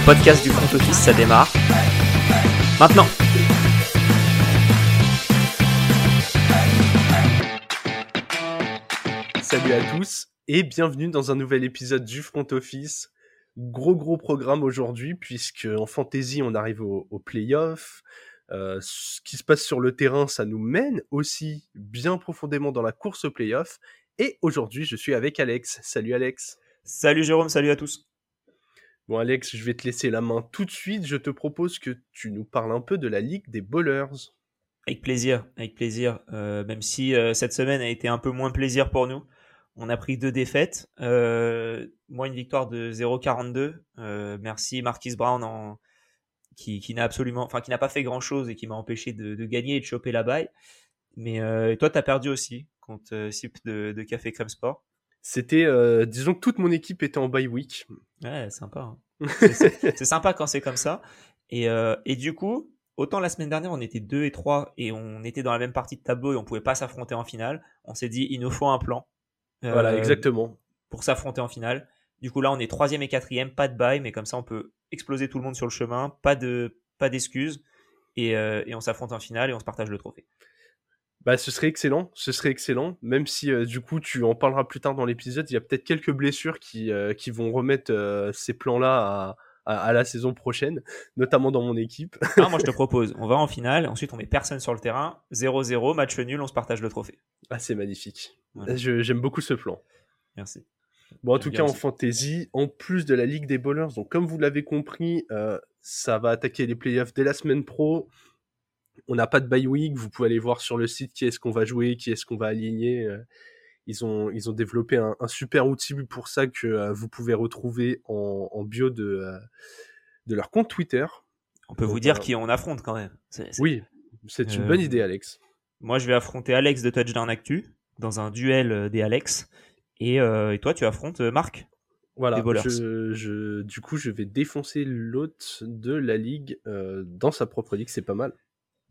le podcast du front office, ça démarre. Maintenant Salut à tous et bienvenue dans un nouvel épisode du front office. Gros gros programme aujourd'hui puisque en fantasy on arrive au, au playoff. Euh, ce qui se passe sur le terrain, ça nous mène aussi bien profondément dans la course au playoff. Et aujourd'hui, je suis avec Alex. Salut Alex. Salut Jérôme, salut à tous. Bon Alex, je vais te laisser la main tout de suite. Je te propose que tu nous parles un peu de la Ligue des Bowlers. Avec plaisir, avec plaisir. Euh, même si euh, cette semaine a été un peu moins plaisir pour nous. On a pris deux défaites. Euh, moi, une victoire de 0-42. Euh, merci Marquis Brown en, qui, qui n'a absolument, enfin qui n'a pas fait grand chose et qui m'a empêché de, de, gagner et de choper la baille. Mais euh, toi, t'as perdu aussi contre Sip de, de Café Crème Sport. C'était, disons que toute mon équipe était en bye week. Ouais, sympa. Hein. c'est sympa quand c'est comme ça. Et, euh, et du coup, autant la semaine dernière, on était 2 et 3 et on était dans la même partie de tableau et on pouvait pas s'affronter en finale. On s'est dit, il nous faut un plan. Voilà, exactement. Pour s'affronter en finale. Du coup, là, on est troisième et quatrième, pas de bail, mais comme ça, on peut exploser tout le monde sur le chemin, pas de, pas d'excuses, et, euh, et on s'affronte en finale et on se partage le trophée. Bah, ce serait excellent, ce serait excellent, même si euh, du coup tu en parleras plus tard dans l'épisode, il y a peut-être quelques blessures qui, euh, qui vont remettre euh, ces plans-là à, à, à, la saison prochaine, notamment dans mon équipe. moi je te propose, on va en finale, ensuite on met personne sur le terrain, 0-0, match nul, on se partage le trophée. Ah, c'est magnifique. Voilà. J'aime beaucoup ce plan. Merci. Bon, en tout cas, en fantasy, en plus de la Ligue des Bowlers, donc comme vous l'avez compris, ça va attaquer les playoffs dès la semaine pro. On n'a pas de bye week, vous pouvez aller voir sur le site qui est-ce qu'on va jouer, qui est-ce qu'on va aligner. Euh, ils ont, ils ont développé un, un super outil pour ça que euh, vous pouvez retrouver en, en bio de, euh, de leur compte Twitter. On peut donc, vous dire qui on affronte quand même. C est, c est... Oui, c'est une bonne idée, Alex. Moi, je vais affronter Alex de Touchdown Actu dans un duel des Alex. Et, et, toi, tu affrontes Marc. Voilà, je, je, du coup, je vais défoncer l'hôte de la ligue euh, dans sa propre ligue, c'est pas mal.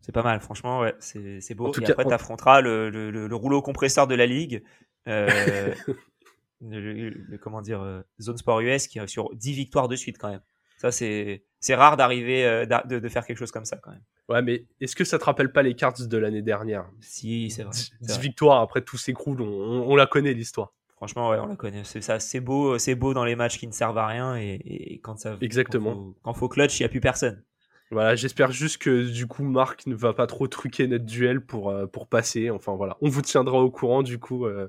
C'est pas mal, franchement, ouais, c'est beau. En tout et cas, après, on... tu affronteras le, le, le, le, rouleau compresseur de la ligue, euh, le, comment dire, euh, Zone Sport US, qui est sur 10 victoires de suite quand même. Ça, c'est rare d'arriver, euh, de, de, faire quelque chose comme ça quand même. Ouais, mais est-ce que ça te rappelle pas les cartes de l'année dernière? Si, c'est vrai. 10 victoires, après tout s'écroule, on, on, on la connaît l'histoire. Franchement, ouais, on la connaît. C'est ça, c'est beau, c'est beau dans les matchs qui ne servent à rien et, et quand ça. Exactement. Quand faut, quand faut clutch, il y a plus personne. Voilà, j'espère juste que du coup Marc ne va pas trop truquer notre duel pour euh, pour passer. Enfin voilà, on vous tiendra au courant du coup euh,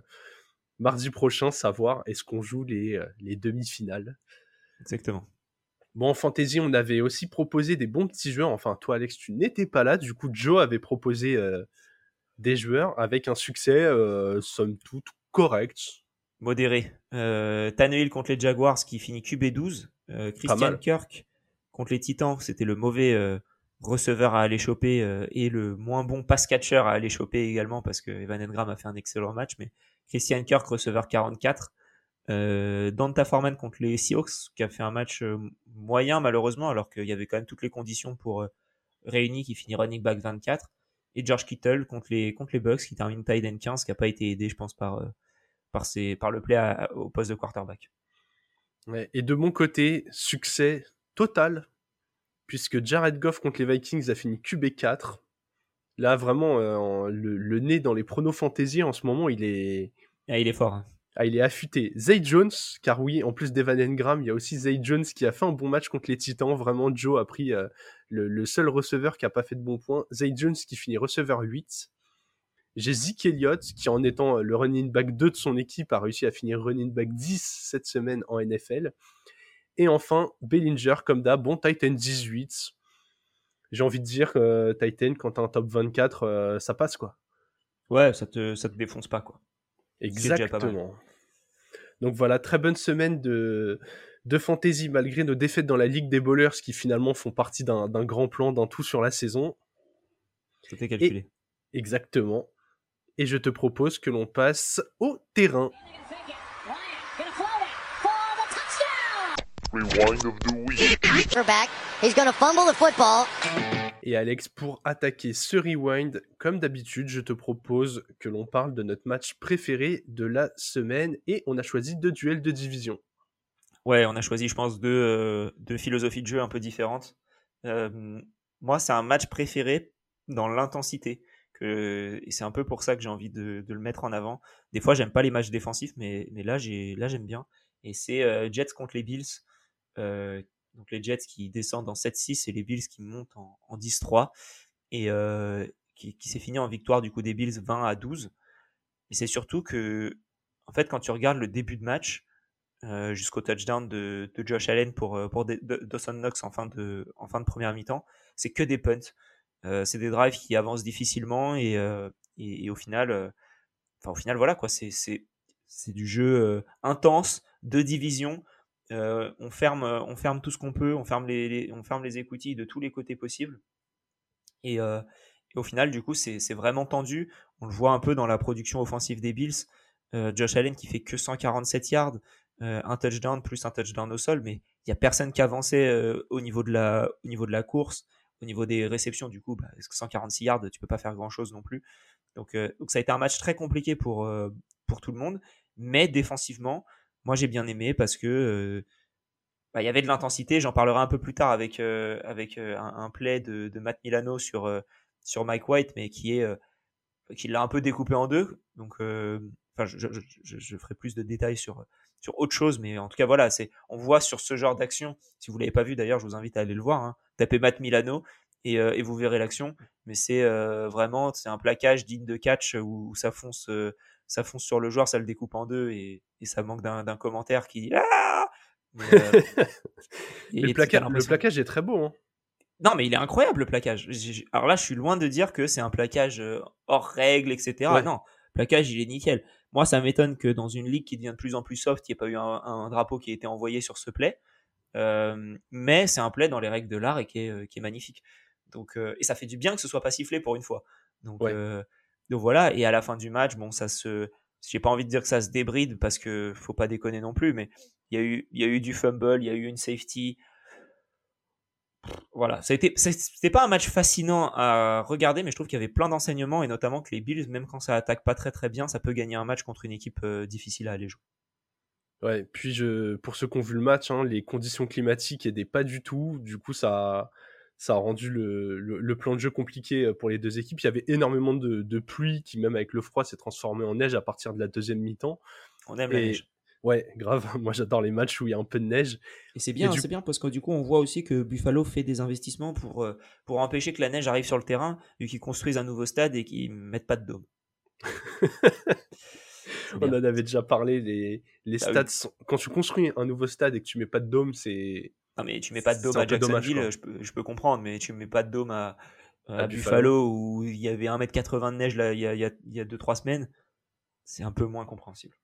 mardi prochain, savoir est-ce qu'on joue les euh, les demi-finales. Exactement. Bon, en fantasy, on avait aussi proposé des bons petits joueurs. Enfin, toi, Alex, tu n'étais pas là. Du coup, Joe avait proposé des joueurs avec un succès, somme toute, correct modéré. Tannehill contre les Jaguars qui finit QB12. Euh, Christian Kirk contre les Titans, c'était le mauvais euh, receveur à aller choper euh, et le moins bon pass catcher à aller choper également parce que Evan Engram a fait un excellent match. Mais Christian Kirk, receveur 44. Euh, Danta Foreman contre les Seahawks qui a fait un match euh, moyen malheureusement alors qu'il y avait quand même toutes les conditions pour réunir qui finit running back 24 et George Kittle contre les contre les Bucks qui termine tight end 15 qui a pas été aidé je pense par par, ses, par le play au poste de quarterback. Ouais, et de mon côté, succès total, puisque Jared Goff contre les Vikings a fini QB4. Là, vraiment, euh, le, le, nez dans les pronos fantasy en ce moment, il est. Ah, il est fort. Hein. Ah, il est affûté. Zay Jones, car oui, en plus d'Evan Engram, il y a aussi Zay Jones qui a fait un bon match contre les Titans. Vraiment, Joe a pris euh, le, le, seul receveur qui a pas fait de bons points. Zay Jones qui finit receveur 8. J'ai Zeke Elliott, qui en étant le running back 2 de son équipe, a réussi à finir running back 10 cette semaine en NFL. Et enfin, Bellinger, comme d'hab, bon Titan 18. J'ai envie de dire que euh, Titan, quand t'as un top 24, euh, ça passe quoi. Ouais, ça te, ça te défonce pas quoi. Exactement. Donc voilà, très bonne semaine de, de fantasy malgré nos défaites dans la Ligue des Bowlers qui finalement font partie d'un grand plan, d'un tout sur la saison. C'était calculé. Et, exactement et je te propose que l'on passe au terrain. Et Alex, pour attaquer ce rewind, comme d'habitude, je te propose que l'on parle de notre match préféré de la semaine et on a choisi deux duels de division. Ouais, on a choisi, je pense, deux, deux philosophies de jeu un peu différentes. moi, c'est un match préféré dans l'intensité. Que, et c'est un peu pour ça que j'ai envie de, de, le mettre en avant. Des fois, j'aime pas les matchs défensifs, mais, mais là, là, j'aime bien. Et c'est Jets contre les Bills. Donc les Jets qui descendent en 7-6 et les Bills qui montent en, en 10-3. Et qui, qui s'est fini en victoire du coup des Bills 20 à 12. Et c'est surtout que, en fait, quand tu regardes le début de match, euh, jusqu'au touchdown de, de, Josh Allen pour, euh, pour Dawson Knox en fin de, en fin de première mi-temps, c'est que des punts. Euh, c'est des drives qui avancent difficilement et, et, au final, enfin au final voilà quoi, c'est c'est du jeu intense de division. On ferme on ferme tout ce qu'on peut, on ferme les, on ferme les écoutilles de tous les côtés possibles. Et, et au final, du coup, c'est vraiment tendu. On le voit un peu dans la production offensive des Bills. Josh Allen qui fait que 147 yards, euh, un touchdown plus un touchdown au sol, mais il n'y a personne qui avançait euh, au, niveau de la, au niveau de la course, au niveau des réceptions. Du coup, bah, 146 yards, tu peux pas faire grand chose non plus. Donc, euh, donc ça a été un match très compliqué pour, pour tout le monde, mais défensivement, moi j'ai bien aimé parce que bah, il y avait de l'intensité. J'en parlerai un peu plus tard avec, avec un, play de, Matt Milano sur, sur Mike White, mais qui est qui l'a un peu découpé en deux. Donc, enfin, je, ferai plus de détails sur, sur autre chose. Mais en tout cas, voilà, c'est, on voit sur ce genre d'action, si vous l'avez pas vu d'ailleurs, je vous invite à aller le voir, hein, tapez Matt Milano et, euh, et vous verrez l'action. Mais c'est euh, vraiment, c'est un plaquage digne de catch où, ça fonce, euh, ça fonce sur le joueur, ça le découpe en deux et, et ça manque d'un, commentaire qui dit ah le, plaquage est très beau. Hein. Non, mais il est incroyable le plaquage. Alors là, je suis loin de dire que c'est un plaquage hors règle, etc. Non, plaquage, il est nickel. Moi, ça m'étonne que dans une ligue qui devient de plus en plus soft, il n'y ait pas eu un, drapeau qui ait été envoyé sur ce play. Euh, mais c'est un play dans les règles de l'art et qui est, euh, qui est magnifique. Donc, euh, et ça fait du bien que ce soit pas sifflé pour une fois. Donc, donc voilà. Et à la fin du match, bon, ça se. J'ai pas envie de dire que ça se débride parce que faut pas déconner non plus, mais il y a eu, y a eu du fumble, il y a eu une safety, voilà, c'était pas un match fascinant à regarder, mais je trouve qu'il y avait plein d'enseignements et notamment que les Bills, même quand ça attaque pas très très bien, ça peut gagner un match contre une équipe euh, difficile à aller jouer. Ouais, puis je, pour ceux qui ont vu le match, hein, les conditions climatiques n'aidaient pas du tout. Du coup, ça, ça a rendu le, le, plan de jeu compliqué euh, pour les deux équipes. Il y avait énormément de, de pluie qui, même avec le froid, s'est transformé en neige à partir de la deuxième mi-temps. On aime la neige. Ouais, grave. Moi, j'adore les matchs où il y a un peu de neige. Et c'est bien, c'est bien parce que du coup, on voit aussi que Buffalo fait des investissements pour, euh, pour empêcher que la neige arrive sur le terrain, vu qu'ils construisent un nouveau stade et qu'ils mettent pas de dôme. on en avait déjà parlé. Les, les bah stades, quand tu construis un nouveau stade et que tu mets pas de dôme, c'est. Non, mais tu mets pas de dôme à Jacksonville, je, peux, je peux comprendre, mais tu mets pas de dôme à, à, Buffalo, où il y avait 1m80 de neige là, il y a 2-3 y a, y a semaines. C'est un peu moins compréhensible.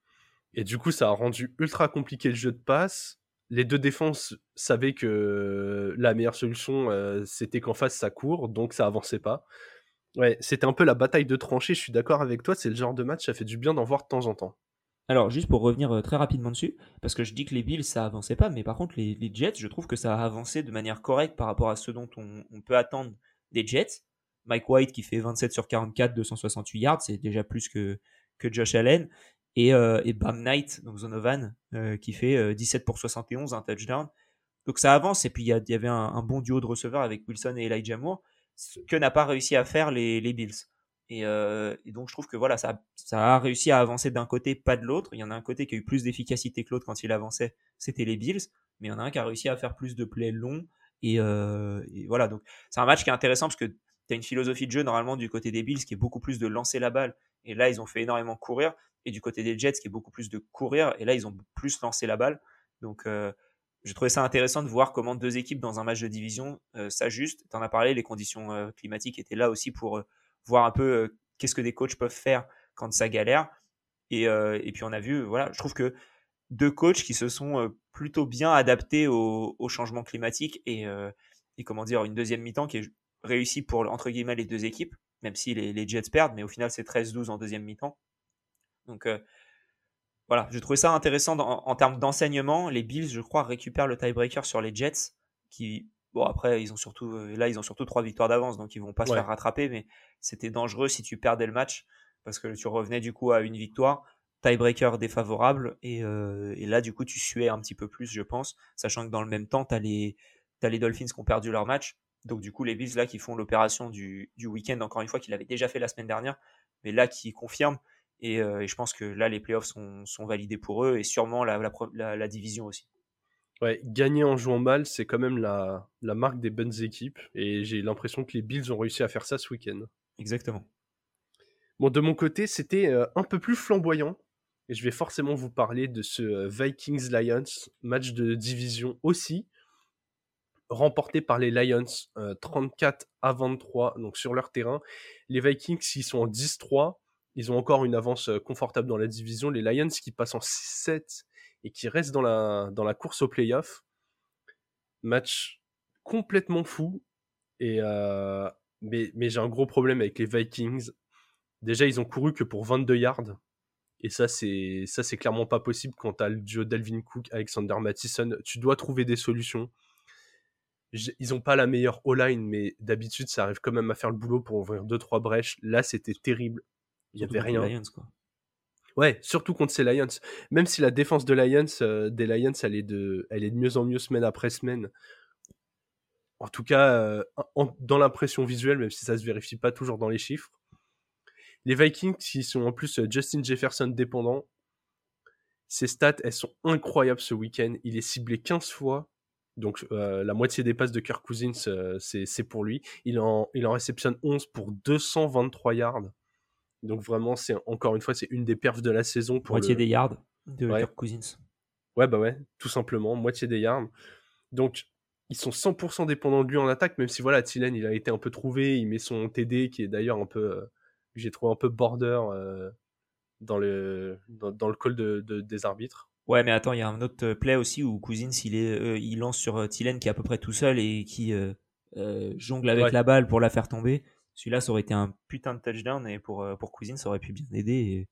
Et du coup, ça a rendu ultra compliqué le jeu de passe. Les deux défenses savaient que la meilleure solution, euh, c'était qu'en face, ça court, donc ça avançait pas. Ouais, c'était un peu la bataille de tranchées, je suis d'accord avec toi, c'est le genre de match, ça fait du bien d'en voir de temps en temps. Alors, juste pour revenir euh, très rapidement dessus, parce que je dis que les Bills, ça avançait pas, mais par contre, les, Jets, je trouve que ça a avancé de manière correcte par rapport à ce dont on, peut attendre des Jets. Mike White qui fait 27 sur 44, 268 yards, c'est déjà plus que, Josh Allen et, euh, et Bam Knight, donc Zonovan, euh, qui fait 17 euh, pour 71, un touchdown. Donc ça avance, et puis il y, avait un, bon duo de receveurs avec Wilson et Elijah Moore, que n'a pas réussi à faire les Bills. Et, donc je trouve que voilà, ça, ça a réussi à avancer d'un côté, pas de l'autre. Il y en a un côté qui a eu plus d'efficacité que l'autre quand il avançait, c'était les Bills, mais il y en a un qui a réussi à faire plus de plays longs. Et, et voilà, donc c'est un match qui est intéressant parce que tu as une philosophie de jeu normalement du côté des Bills qui est beaucoup plus de lancer la balle. Et là, ils ont fait énormément courir et du côté des Jets qui est beaucoup plus de courir et là ils ont plus lancé la balle donc euh, j'ai trouvé ça intéressant de voir comment deux équipes dans un match de division euh, s'ajustent tu en as parlé les conditions euh, climatiques étaient là aussi pour voir un peu qu'est-ce que des coachs peuvent faire quand ça galère et, puis on a vu voilà je trouve que deux coachs qui se sont plutôt bien adaptés au, changement climatique et, comment dire une deuxième mi-temps qui est réussie pour entre les deux équipes même si les, Jets perdent mais au final c'est 13-12 en deuxième mi-temps donc voilà, je trouvais ça intéressant en termes d'enseignement. Les Bills, je crois, récupèrent le tiebreaker sur les Jets, qui bon après ils ont surtout euh, là ils ont surtout trois victoires d'avance, donc ils vont pas se faire rattraper, mais c'était dangereux si tu perdais le match parce que tu revenais du coup à une victoire. tiebreaker défavorable. Et, et, là, du coup, tu suais un petit peu plus, je pense, sachant que dans le même temps, tu as, les Dolphins qui ont perdu leur match. Donc, du coup, les Bills, là, qui font l'opération du, du week-end, encore une fois, qu'ils avaient déjà fait la semaine dernière, mais là, qui confirment. Et, et, je pense que là, les playoffs sont, sont validés pour eux et sûrement la, la, la division aussi. Ouais, gagner en jouant mal, c'est quand même la, la, marque des bonnes équipes. Et j'ai l'impression que les Bills ont réussi à faire ça ce week-end. Exactement. Bon, de mon côté, c'était euh, un peu plus flamboyant. Et je vais forcément vous parler de ce euh, Vikings-Lions, match de division aussi, remporté par les Lions 34 euh, à 23, donc sur leur terrain. Les Vikings, ils sont en 10-3. Ils ont encore une avance confortable dans la division. Les Lions qui passent en 6-7 et qui reste dans la, dans la course au playoff. Match complètement fou. Et euh, mais, mais j'ai un gros problème avec les Vikings. Déjà, ils ont couru que pour 22 yards. Et ça, c'est ça, c'est clairement pas possible quand t'as le duo Dalvin Cook, Alexander Mattison. Tu dois trouver des solutions. Ils ont pas la meilleure O-line, mais d'habitude, ça arrive quand même à faire le boulot pour ouvrir 2-3 brèches. Là, c'était terrible. Il y avait rien. Lions, quoi. Ouais, surtout contre ces Lions. Même si la défense Lions, euh, des Lions, elle est, de, elle est de mieux en mieux semaine après semaine. En tout cas, euh, dans l'impression visuelle, même si ça se vérifie pas toujours dans les chiffres. Les Vikings, qui sont en plus euh, Justin Jefferson dépendants, ses stats, elles sont incroyables ce week-end. Il est ciblé 15 fois. Donc la moitié des passes de Kirk Cousins, c'est pour lui. Il en, il en réceptionne 11 pour 223 yards. Donc vraiment, c'est encore une fois, c'est une des perfs de la saison. Pour moitié des yards de Kirk Cousins. Ouais, bah ouais, tout simplement, moitié des yards. Donc, ils sont 100% dépendants de lui en attaque, même si voilà, Thielen, il a été un peu trouvé, il met son TD qui est d'ailleurs un peu, euh, j'ai trouvé un peu border euh, dans, le, dans, le call de, des arbitres. Ouais, mais attends, il y a un autre play aussi où Cousins, il, est, euh, il lance sur Thielen qui est à peu près tout seul et qui jongle avec la balle pour la faire tomber. Celui-là, ça aurait été un putain de touchdown et pour, euh, pour Cousine, ça aurait pu bien aider.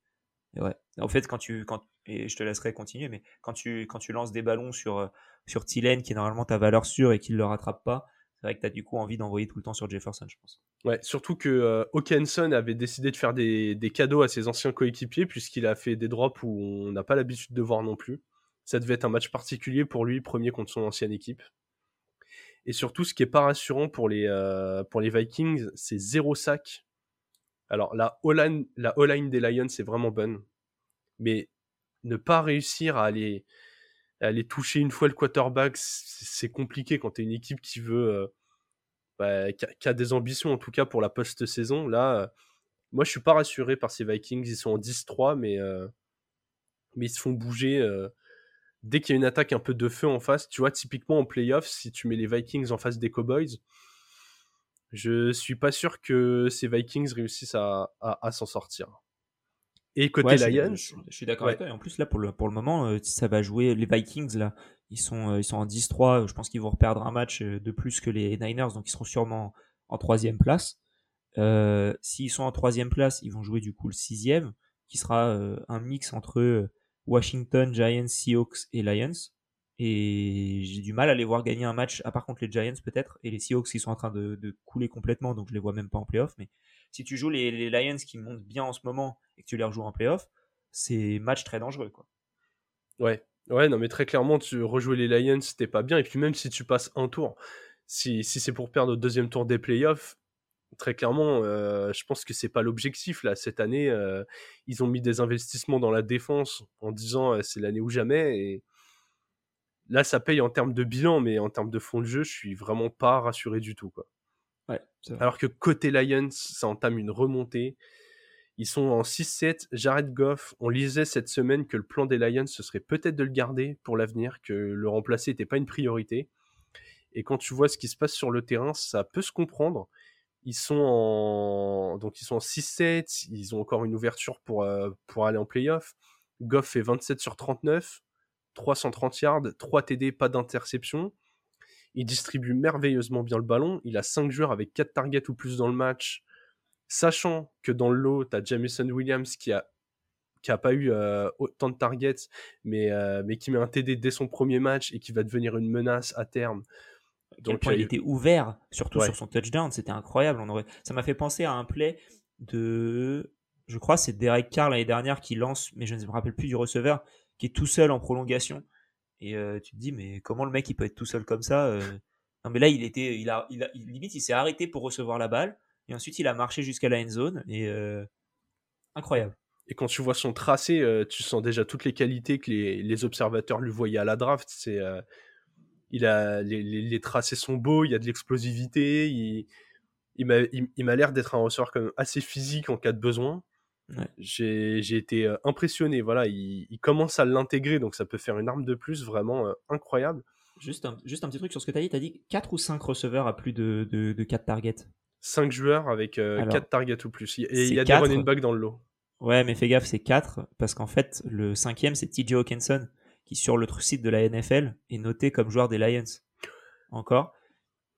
Et. En fait, quand tu, je te laisserai continuer, mais quand tu, lances des ballons sur, euh, sur qui est normalement ta valeur sûre et qu'il ne le rattrape pas, c'est vrai que tu as du coup envie d'envoyer tout le temps sur Jefferson, je pense. Ouais, surtout que euh, avait décidé de faire des, des cadeaux à ses anciens coéquipiers, puisqu'il a fait des drops où on n'a pas l'habitude de voir non plus. Ça devait être un match particulier pour lui, premier contre son ancienne équipe. Et surtout, ce qui est pas rassurant pour les, euh, pour les Vikings, c'est zéro sac. Alors, la O-line, des Lions, c'est vraiment bonne. Mais ne pas réussir à aller, aller toucher une fois le quarterback, c'est compliqué quand tu es une équipe qui veut. Euh, bah, qui, a, des ambitions, en tout cas pour la post-saison. Là, euh, moi, je suis pas rassuré par ces Vikings. Ils sont en 10-3, mais, mais ils se font bouger dès qu'il y a une attaque un peu de feu en face, tu vois, typiquement en playoff, si tu mets les Vikings en face des Cowboys, je suis pas sûr que ces Vikings réussissent à, s'en sortir. Et côté Lions. Je, suis d'accord avec toi. Et en plus, là, pour le, pour le moment, euh, ça va jouer. Les Vikings, là, ils sont, euh, ils sont en 10-3. Je pense qu'ils vont reperdre un match euh, de plus que les Niners, donc ils seront sûrement en troisième place. S'ils sont en troisième place, ils vont jouer du coup le sixième, qui sera un mix entre Washington, Giants, Seahawks et Lions. Et j'ai du mal à les voir gagner un match, à part contre les Giants peut-être, et les Seahawks qui sont en train de, couler complètement, donc je les vois même pas en playoff. Mais si tu joues les, Lions qui montent bien en ce moment et que tu les rejoues en playoff, c'est match très dangereux. Quoi. Ouais, ouais, non mais très clairement, tu rejouer les Lions, c'était pas bien. Et puis même si tu passes un tour, si, si c'est pour perdre au deuxième tour des playoffs, très clairement, euh, je pense que c'est pas l'objectif là. Cette année, euh, ils ont mis des investissements dans la défense en disant euh, c'est l'année ou jamais. Et là, ça paye en termes de bilan, mais en termes de fond de jeu, je suis vraiment pas rassuré du tout. Quoi. Alors que côté Lions, ça entame une remontée. Ils sont en 6-7. Jared Goff, on lisait cette semaine que le plan des Lions, ce serait peut-être de le garder pour l'avenir, que le remplacer n'était pas une priorité. Et quand tu vois ce qui se passe sur le terrain, ça peut se comprendre. Ils sont en donc ils sont en 6-7, ils ont encore une ouverture pour, euh, pour aller en playoff. Goff fait 27 sur 39, 330 yards, 3 TD, pas d'interception. Il distribue merveilleusement bien le ballon. Il a 5 joueurs avec 4 targets ou plus dans le match. Sachant que dans le lot, tu as Jamison Williams qui a qui a pas eu euh, autant de targets, mais, euh, mais qui met un TD dès son premier match et qui va devenir une menace à terme. Donc, il était ouvert, surtout sur son touchdown, c'était incroyable. On aurait... Ça m'a fait penser à un play de. je crois, c'est Derek Carr l'année dernière qui lance, mais je ne me rappelle plus du receveur, qui est tout seul en prolongation. Et tu te dis, mais comment le mec il peut être tout seul comme ça Non, mais là, il était, il a, il a limite, il s'est arrêté pour recevoir la balle, et ensuite il a marché jusqu'à la end zone, et incroyable. Et quand tu vois son tracé, tu sens déjà toutes les qualités que les, les observateurs lui voyaient à la draft. C'est, il a, les, les, tracés sont beaux, il y a de l'explosivité, il, il m'a, il, m'a l'air d'être un receveur quand même assez physique en cas de besoin. J'ai, j'ai été impressionné. Voilà, il, il commence à l'intégrer, donc ça peut faire une arme de plus vraiment incroyable. Juste un, juste un petit truc sur ce que tu as dit. Tu as dit 4 ou 5 receveurs à plus de, de, de 4 targets 5 joueurs avec 4 targets ou plus. Et il y a des running backs dans le lot. Ouais, mais fais gaffe, c'est 4 parce qu'en fait, le cinquième, c'est TJ Hawkinson qui, sur le site de la NFL, est noté comme joueur des Lions. Encore.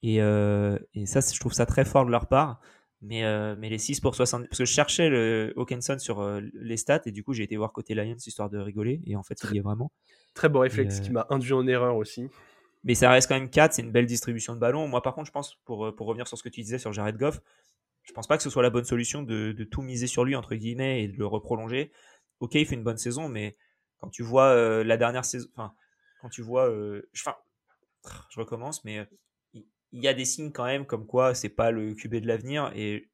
Et, euh, et ça, je trouve ça très fort de leur part. Mais, euh, mais les 6 pour 70. Parce que je cherchais le Hawkinson sur euh, les stats et du coup, j'ai été voir côté Lions histoire de rigoler. Et en fait, il y est vraiment. Très beau réflexe qui m'a induit en erreur aussi. Mais ça reste quand même 4, c'est une belle distribution de ballon. Moi, par contre, je pense, pour, pour revenir sur ce que tu disais sur Jared Goff, je pense pas que ce soit la bonne solution de, de, tout miser sur lui, entre guillemets, et de le reprolonger. Ok, il fait une bonne saison, mais quand tu vois euh, la dernière saison, enfin, quand tu vois, euh, je recommence, mais il y, a des signes quand même comme quoi c'est pas le QB de l'avenir et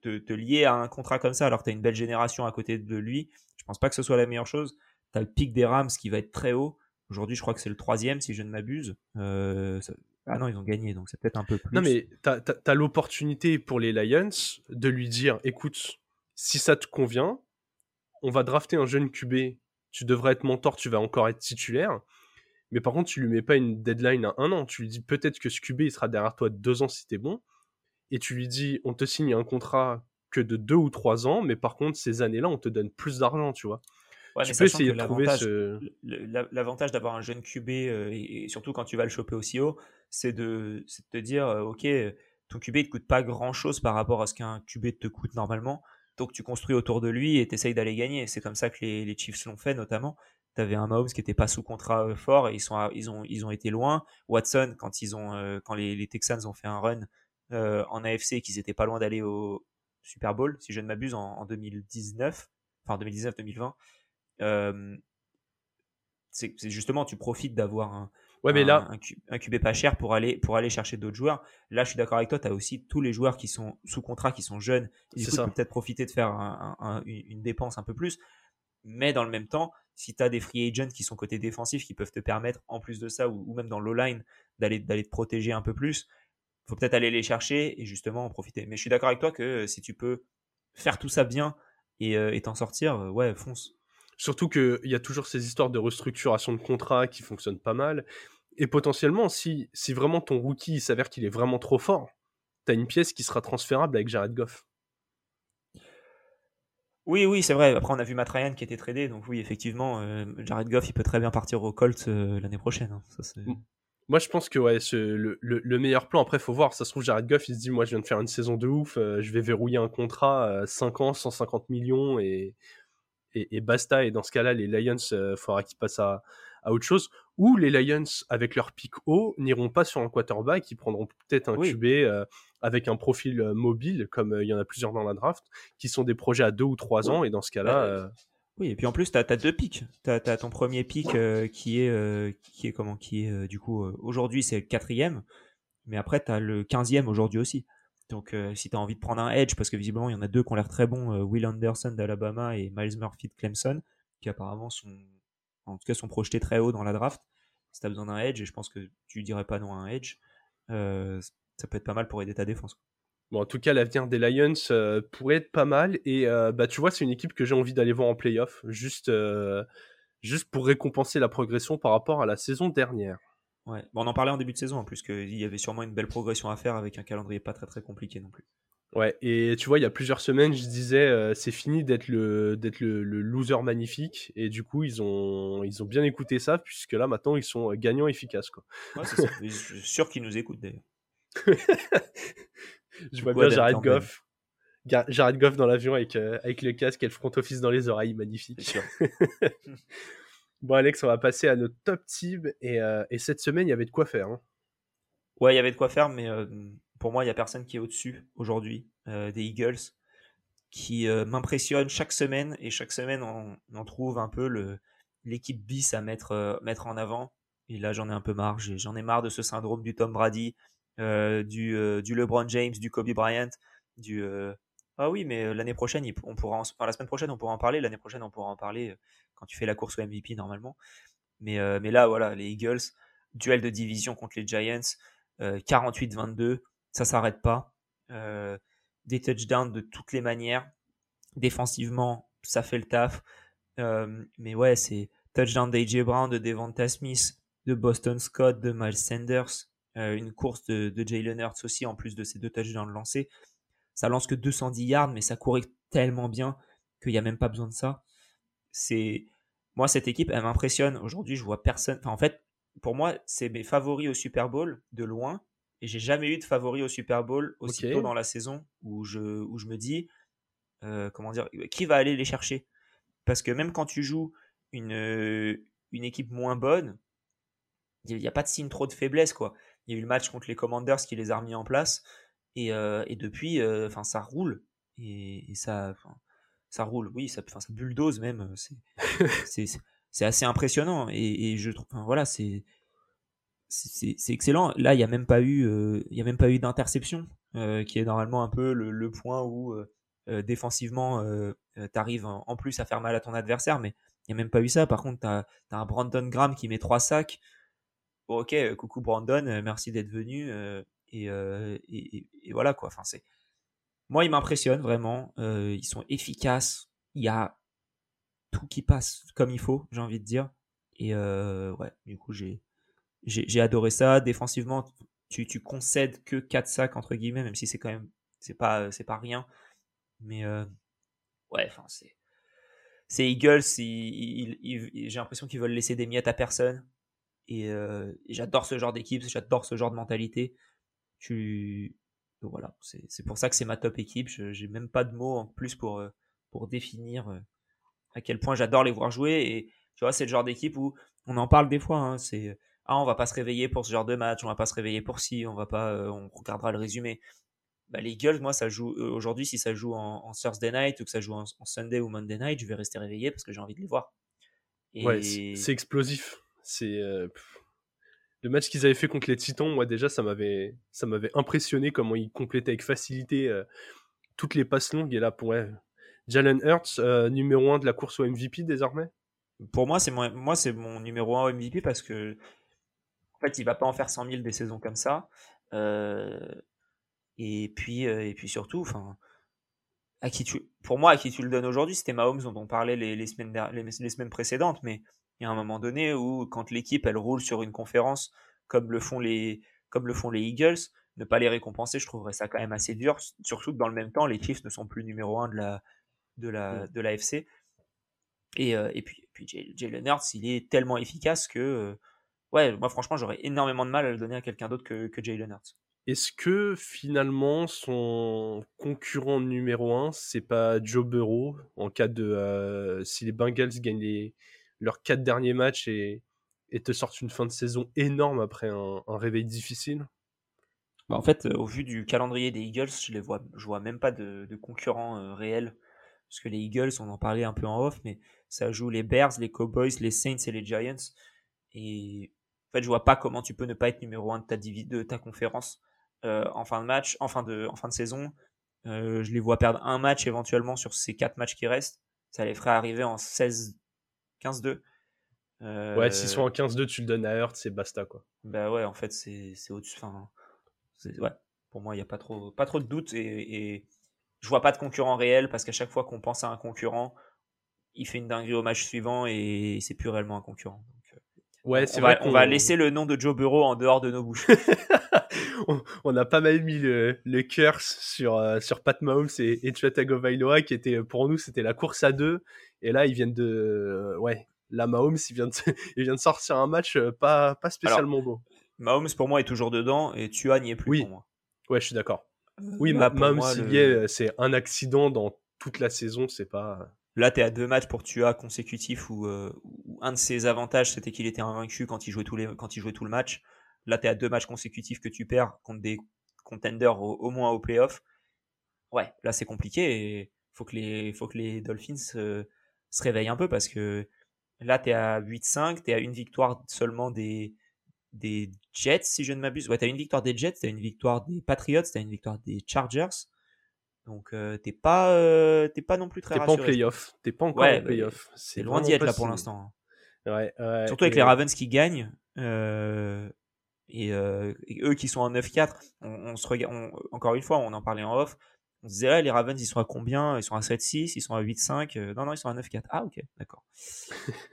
te, te, lier à un contrat comme ça alors que tu as une belle génération à côté de lui, je pense pas que ce soit la meilleure chose. Tu as le pic des Rams qui va être très haut. Aujourd'hui, je crois que c'est le troisième, si je ne m'abuse. Euh, ah non, ils ont gagné, donc c'est peut-être un peu plus. Non, mais tu as, l'opportunité pour les Lions de lui dire écoute, si ça te convient, on va drafter un jeune QB, tu devrais être mentor, tu vas encore être titulaire. Mais par contre, tu lui mets pas une deadline à un an. Tu lui dis peut-être que ce QB, il sera derrière toi deux ans si t'es bon. Et tu lui dis on te signe un contrat que de deux ou trois ans, mais par contre, ces années-là, on te donne plus d'argent, tu vois. Ouais, tu peux essayer de trouver ce. L'avantage d'avoir un jeune QB, euh, et, surtout quand tu vas le choper aussi haut, c'est de, te dire euh, ok, ton QB ne te coûte pas grand chose par rapport à ce qu'un QB te coûte normalement. Donc tu construis autour de lui et tu essayes d'aller gagner. C'est comme ça que les, Chiefs l'ont fait notamment. Tu avais un Mahomes qui n'était pas sous contrat euh, fort et ils, sont, ils, ont, ils ont été loin. Watson, quand, ils ont, quand les, Texans ont fait un run en AFC, qu'ils étaient pas loin d'aller au Super Bowl, si je ne m'abuse, en, en 2019, enfin 2019-2020 c'est justement, tu profites d'avoir un, ouais, mais là... un, QB pas cher pour aller, pour aller chercher d'autres joueurs. Là, je suis d'accord avec toi, tu as aussi tous les joueurs qui sont sous contrat, qui sont jeunes. du coup, peut-être profiter de faire une dépense un peu plus. Mais dans le même temps, si tu as des free agents qui sont côté défensif, qui peuvent te permettre, en plus de ça, ou, même dans l'O-line, d'aller te protéger un peu plus, faut peut-être aller les chercher et justement en profiter. Mais je suis d'accord avec toi que si tu peux faire tout ça bien et euh, t'en sortir, euh, ouais, fonce. Surtout qu'il y a toujours ces histoires de restructuration de contrat qui fonctionnent pas mal. Et potentiellement, si, si vraiment ton rookie s'avère qu'il est vraiment trop fort, t'as une pièce qui sera transférable avec Jared Goff. Oui, oui, c'est vrai. Après, on a vu Matt Ryan qui était tradé, donc oui, effectivement, euh, Jared Goff, il peut très bien partir au Colts euh, l'année prochaine. Hein. moi, je pense que ouais, le, le, meilleur plan, après, faut voir. Ça se trouve, Jared Goff, il se dit, moi, je viens de faire une saison de ouf, euh, je vais verrouiller un contrat, 5 ans, 150 millions, et et, basta. Et dans ce cas-là, les Lions, il euh, faudra qu'ils passent à, autre chose. Ou les Lions, avec leur pic haut, n'iront pas sur un quarterback, ils prendront peut-être un QB euh, avec un profil euh, mobile, comme il y en a plusieurs dans la draft, qui sont des projets à deux ou trois ans. Et dans ce cas-là. Oui, et puis en plus, tu as, deux pics. Tu as, ton premier pic qui est, qui est comment Qui est, du coup, aujourd'hui, c'est le quatrième. Mais après, tu as le quinzième aujourd'hui aussi. Donc, euh, si tu as envie de prendre un edge, parce que visiblement, il y en a deux qui ont l'air très bons, euh, Will Anderson d'Alabama et Miles Murphy de Clemson, qui apparemment sont, en tout cas, sont projetés très haut dans la draft. Si tu as besoin d'un edge, et je pense que tu dirais pas non à un edge, euh, ça peut être pas mal pour aider ta défense. Bon, en tout cas, l'avenir des Lions pourrait être pas mal. Et bah, tu vois, c'est une équipe que j'ai envie d'aller voir en playoff, juste, juste pour récompenser la progression par rapport à la saison dernière. Ouais. Bon, on en parlait en début de saison, en plus qu'il y avait sûrement une belle progression à faire avec un calendrier pas très très compliqué non plus. Ouais, et tu vois, il y a plusieurs semaines, je disais, euh, c'est fini d'être le, d'être le, loser magnifique, et du coup, ils ont, ils ont bien écouté ça, puisque là, maintenant, ils sont gagnants efficaces. Quoi. Ouais, ça. je suis sûr qu'ils nous écoutent d'ailleurs. je vois bien Jared Goff. Jared Goff dans l'avion avec, euh, avec le casque et le front office dans les oreilles, magnifique. Bon, Alex, on va passer à notre top team. Et, euh, et cette semaine, il y avait de quoi faire. Hein. Ouais, il y avait de quoi faire, mais euh, pour moi, il n'y a personne qui est au-dessus aujourd'hui euh, des Eagles, qui m'impressionne chaque semaine et chaque semaine on, on trouve un peu l'équipe bis à mettre mettre en avant. Et là j'en ai un peu marre, j'en ai marre de ce syndrome du Tom Brady, du, LeBron James, du Kobe Bryant, ah oui, mais l'année prochaine, on pourra enfin, la semaine prochaine, on pourra en parler. L'année prochaine, on pourra en parler quand tu fais la course au MVP normalement. Mais là, voilà, les Eagles, duel de division contre les Giants, 48-22, ça s'arrête pas. des touchdowns de toutes les manières. Défensivement, ça fait le taf. mais ouais, c'est touchdown d'AJ Brown, de Devonta Smith, de Boston Scott, de Miles Sanders. une course de, de Jalen Hurts aussi, en plus de ces deux touchdowns lancés. Ça lance que 210 yards, mais ça courait tellement bien qu'il n'y a même pas besoin de ça. C'est moi cette équipe, elle m'impressionne. Aujourd'hui, je vois personne. en fait, pour moi, c'est mes favoris au Super Bowl de loin. Et j'ai jamais eu de favoris au Super Bowl aussi tôt dans la saison où je, où je me dis, euh, comment dire, qui va aller les chercher? Parce que même quand tu joues une, une équipe moins bonne, il n'y a pas de signe trop de faiblesse. quoi. Il y a eu le match contre les Commanders qui les a remis en place. Et, euh, et depuis, euh, ça roule. Et, ça, ça roule, oui, ça, ça bulldoze même. C'est assez impressionnant. Et, et je trouve, voilà, c'est c'est excellent. Là, il n'y a même pas eu, euh, il y a même pas eu d'interception, qui est normalement un peu le, point où défensivement, tu arrives en, plus à faire mal à ton adversaire, mais il n'y a même pas eu ça. Par contre, tu as, un Brandon Graham qui met trois sacs. Bon, ok, coucou Brandon, merci d'être venu. Euh, et, voilà quoi. Enfin, moi, ils m'impressionnent vraiment. Euh, ils sont efficaces. Il y a tout qui passe comme il faut, j'ai envie de dire. Et euh, ouais, du coup, j'ai j'ai adoré ça. Défensivement, tu, tu concèdes que 4 sacs entre guillemets, même si c'est quand même c'est pas c'est pas rien. Mais ouais, enfin c'est c'est Eagles. j'ai l'impression qu'ils veulent laisser des miettes à personne. Et, et j'adore ce genre d'équipe, j'adore ce genre de mentalité. Tu... voilà, c'est pour ça que c'est ma top équipe. J'ai même pas de mots en plus pour, euh, pour définir euh, à quel point j'adore les voir jouer. Et tu vois, c'est le genre d'équipe où on en parle des fois. Hein, c'est ah, on va pas se réveiller pour ce genre de match, on va pas se réveiller pour ci, on va pas, euh, on regardera le résumé. Bah, les Eagles, moi, ça joue aujourd'hui. Si ça joue en, Thursday night ou que ça joue en, Sunday ou Monday night, je vais rester réveillé parce que j'ai envie de les voir. Et... Ouais, c'est explosif. C'est le match qu'ils avaient fait contre les Titans, moi déjà, ça m'avait, ça m'avait impressionné comment ils complétaient avec facilité euh, toutes les passes longues. Et là, pour Jalen Hurts, euh, numéro 1 de la course au MVP désormais Pour moi, c'est mon, moi, c'est mon numéro 1 au MVP parce que, fait, il va pas en faire 100 000 des saisons comme ça. Euh, et puis, et puis surtout, enfin. À qui tu, pour moi, à qui tu le donnes aujourd'hui, c'était Mahomes dont on parlait les, les semaines, les semaines précédentes, mais il y a un moment donné où, quand l'équipe elle roule sur une conférence comme le font les, comme le font les Eagles, ne pas les récompenser, je trouverais ça quand même assez dur. Surtout que dans le même temps, les Chiefs ne sont plus numéro 1 de la, de la, de l'AFC. Et, euh, et puis, puis Jalen Hurts, il est tellement efficace que, euh, ouais, moi franchement, j'aurais énormément de mal à le donner à quelqu'un d'autre que, que Jalen Hurts. Est-ce que finalement son concurrent numéro 1, c'est pas Joe Burrow en cas de euh, si les Bengals gagnent les, leurs quatre derniers matchs et, et te sortent une fin de saison énorme après un, réveil difficile? Bah, En fait, euh, au vu du calendrier des Eagles, je les vois, je vois même pas de, concurrents euh, réels. Parce que les Eagles, on en parlait un peu en off, mais ça joue les Bears, les Cowboys, les Saints et les Giants. Et fait, je vois pas comment tu peux ne pas être numéro 1 de ta, de ta conférence euh, en fin de match, en fin de, en fin de saison. je les vois perdre un match éventuellement sur ces quatre matchs qui restent. Ça les ferait arriver en 16 15-2. Ouais, s'ils sont en 15-2, tu le donnes à Hurt, c'est basta quoi. Bah ouais, en fait, c'est au-dessus. Enfin, ouais, pour moi, il n'y a pas trop, pas trop de doutes et, et je vois pas de concurrent réel parce qu'à chaque fois qu'on pense à un concurrent, il fait une dinguerie au match suivant et c'est plus réellement un concurrent. Ouais, c'est vrai. on va laisser le nom de Joe Burrow en dehors de nos bouches. on, a pas mal mis le, le curse sur, euh, sur Pat Mahomes et, et Tagovailoa qui était pour nous c'était la course à deux et là ils viennent de euh, ouais la Mahomes il vient de, il vient de sortir un match euh, pas, pas spécialement beau. Mahomes pour moi est toujours dedans et Tua n'y est plus oui. pour moi. Ouais je suis d'accord. Oui Mahomes il est c'est un accident dans toute la saison c'est pas Là, tu es à deux matchs pour Tua consécutifs où, où un de ses avantages, c'était qu'il était invaincu quand il jouait, tous les, quand il jouait tout le match. Là, tu es à deux matchs consécutifs que tu perds contre des contenders au, moins au playoff. Ouais, là, c'est compliqué. Et faut que les, faut que les Dolphins se réveillent un peu parce que là, tu es à 8-5, tu es à une victoire seulement des, des Jets, si je ne m'abuse. Ouais, tu as une victoire des Jets, tu as une victoire des Patriots, tu as une victoire des Chargers. Donc, euh, t'es pas, euh, pas non plus très rassuré. T'es pas en playoff. T'es pas encore en playoff. C'est loin d'y être là pour l'instant. Hein. Ouais, Surtout avec les Ravens qui gagnent. Euh, et, eux qui sont en 9-4. On, se regarde, encore une fois, on en parlait en off. On se disait, ah, les Ravens, ils sont à combien? Ils sont à 7-6, ils sont à 8-5. non, non, ils sont à 9-4. Ah, ok, d'accord.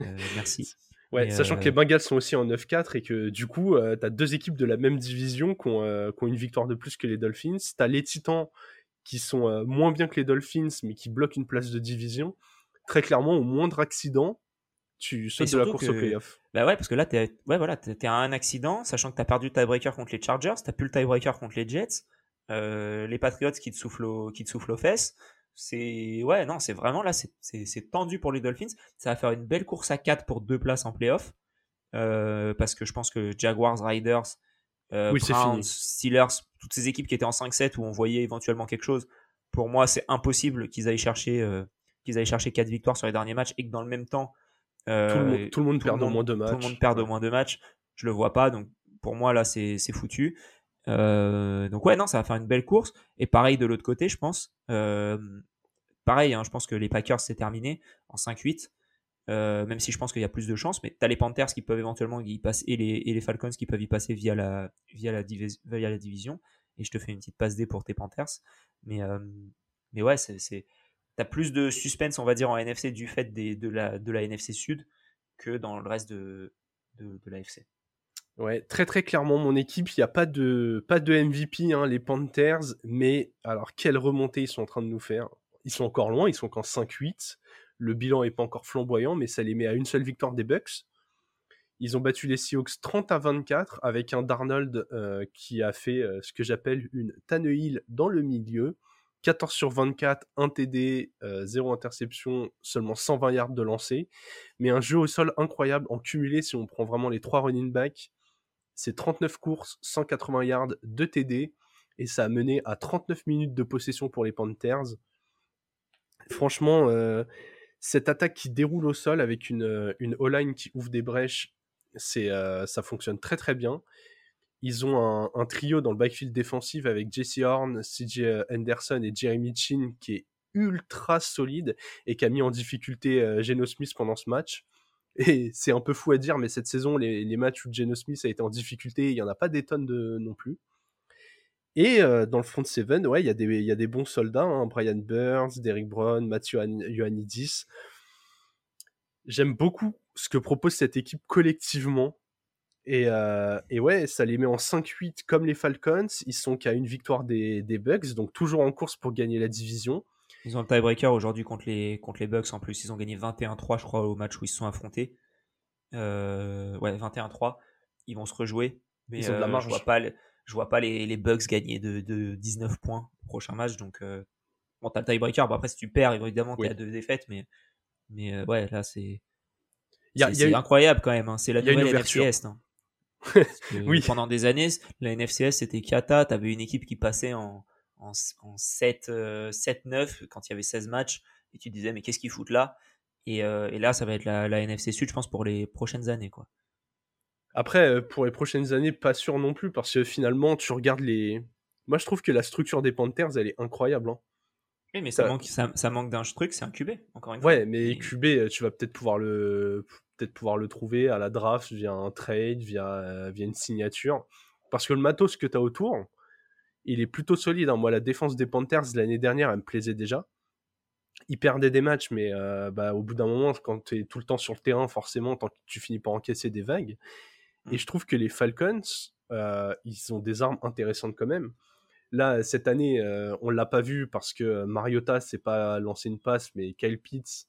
merci. Ouais, sachant que les Bengals sont aussi en 9-4 et que du coup, tu as deux équipes de la même division qui ont, qui ont, une victoire de plus que les Dolphins. Tu as les Titans qui sont euh, moins bien que les Dolphins, mais qui bloquent une place de division, très clairement, au moindre accident, tu sautes de la course au playoff. Bah ouais, parce que là, tu ouais, voilà, es à un accident, sachant que tu as perdu le tiebreaker contre les Chargers, tu plus le tiebreaker contre les Jets, euh, les Patriots qui te soufflent, qui te soufflent aux fesses. C'est ouais, non, c'est vraiment là, c'est tendu pour les Dolphins. Ça va faire une belle course à 4 pour deux places en playoff. Euh, parce que je pense que Jaguars, Riders, euh, Browns, Steelers, toutes ces équipes qui étaient en 5-7 où on voyait éventuellement quelque chose. Pour moi, c'est impossible qu'ils aillent chercher euh, qu'ils aillent chercher quatre victoires sur les derniers matchs et que dans le même temps euh, tout, le monde, perd au moins deux matchs. Tout le monde perd au moins deux matchs. Je le vois pas, donc pour moi là c'est foutu. donc ouais non, ça va faire une belle course. Et pareil de l'autre côté, je pense. pareil, hein, je pense que les Packers c'est terminé en 5-8. Euh, même si je pense qu'il y a plus de chances, mais tu as les Panthers qui peuvent éventuellement y passer et les, Falcons qui peuvent y passer via la, via, la via la division. Et je te fais une petite passe D pour tes Panthers. Mais, euh, mais ouais, c'est, tu as plus de suspense, on va dire, en NFC du fait de, la, de la NFC Sud que dans le reste de, de, de l'AFC. Ouais, très très clairement, mon équipe, il n'y a pas de, pas de MVP, hein, les Panthers, mais alors quelle remontée ils sont en train de nous faire? Ils sont encore loin, ils sont qu'en 5-8. Le bilan n'est pas encore flamboyant, mais ça les met à une seule victoire des Bucks. Ils ont battu les Seahawks 30 à 24 avec un Darnold euh, qui a fait euh, ce que j'appelle une Tannehill dans le milieu. 14 sur 24, 1 TD, 0 interception, seulement 120 yards de lancer. Mais un jeu au sol incroyable en cumulé si on prend vraiment les trois running backs. C'est 39 courses, 180 yards, 2 TD. Et ça a mené à 39 minutes de possession pour les Panthers. Franchement, euh, cette attaque qui déroule au sol avec une, euh, une O-line qui ouvre des brèches, euh, ça fonctionne très très bien. Ils ont un, trio dans le backfield défensif avec Jesse Horn, CJ Henderson et Jeremy Chin qui est ultra solide et qui a mis en difficulté euh, Geno Smith pendant ce match. Et c'est un peu fou à dire, mais cette saison, les, les matchs où Geno Smith a été en difficulté, il n'y en a pas des tonnes de, non plus. Et dans le front seven, ouais, il y, a des, y a des bons soldats, hein, Brian Burns, Derrick Brown, Matthew Ioannidis. J'aime beaucoup ce que propose cette équipe collectivement. Et, et ouais, ça les met en 5-8 comme les Falcons. Ils sont qu'à une victoire des, des Bucks, donc toujours en course pour gagner la division. Ils ont le tiebreaker aujourd'hui contre les, contre les Bucks en plus. Ils ont gagné 21-3, je crois, au match où ils se sont affrontés. Euh, ouais, 21-3. Ils vont se rejouer. Mais ils ont de la marge. je vois pas je vois pas les, les Bucks gagner de, de 19 points au prochain match. Donc, euh, bon, t'as le tiebreaker. Bon, après, si tu perds, évidemment, t'es à deux défaites. Mais, mais euh, ouais, là, c'est. C'est incroyable quand même. Hein. C'est la nouvelle NFCS. Hein. oui. Pendant des années, la NFCS c'était Kata. T'avais une équipe qui passait en, en, en 7-9 euh, quand il y avait 16 matchs. Et tu disais, mais qu'est-ce qu'ils foutent là? Et, et, là, ça va être la, la NFC Sud, je pense, pour les prochaines années. quoi. Après, euh, pour les prochaines années, pas sûr non plus, parce que finalement, tu regardes les. Moi, je trouve que la structure des Panthers, elle est incroyable. Hein. Oui, mais ça, manque, ça, manque d'un truc, c'est un QB, encore une fois. Ouais, mais QB, euh, tu vas peut-être pouvoir le peut-être pouvoir le trouver à la draft via un trade, via, euh, via une signature. Parce que le matos que tu as autour, il est plutôt solide. Hein. Moi, la défense des Panthers l'année dernière, elle me plaisait déjà. Ils perdaient des matchs, mais bah, au bout d'un moment, quand tu es tout le temps sur le terrain, forcément, tu finis par encaisser des vagues. Et je trouve que les Falcons, euh, ils ont des armes intéressantes quand même. Là, cette année, euh, on l'a pas vu parce que Mariota s'est pas lancé une passe, mais Kyle Pitts,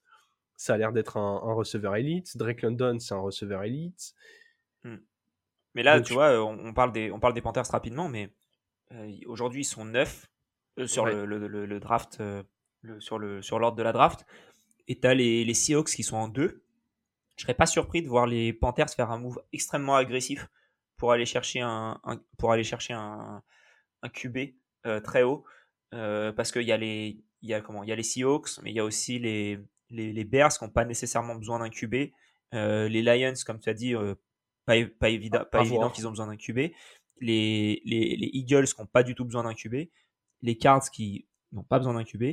ça a l'air d'être un, receveur élite. Drake London, c'est un receveur élite. Mmh. Mais là, tu vois, on, parle des, on parle des Panthers rapidement, mais euh, aujourd'hui, ils sont neuf sur le, le, draft, le, sur l'ordre sur de la draft. Et tu as les, les Seahawks qui sont en deux je serais pas surpris de voir les Panthers faire un move extrêmement agressif pour aller chercher un, pour aller chercher un, un QB euh, très haut euh, parce qu'il y a les il y a comment Il y a les Seahawks, mais il y a aussi les, les, Bears qui n'ont pas nécessairement besoin d'un QB. Euh, les Lions, comme tu as dit, pas, pas, évident, pas évident qu'ils ont besoin d'un QB. Les, les, les, Eagles qui n'ont pas du tout besoin d'un QB. Les Cards qui n'ont pas besoin d'un QB.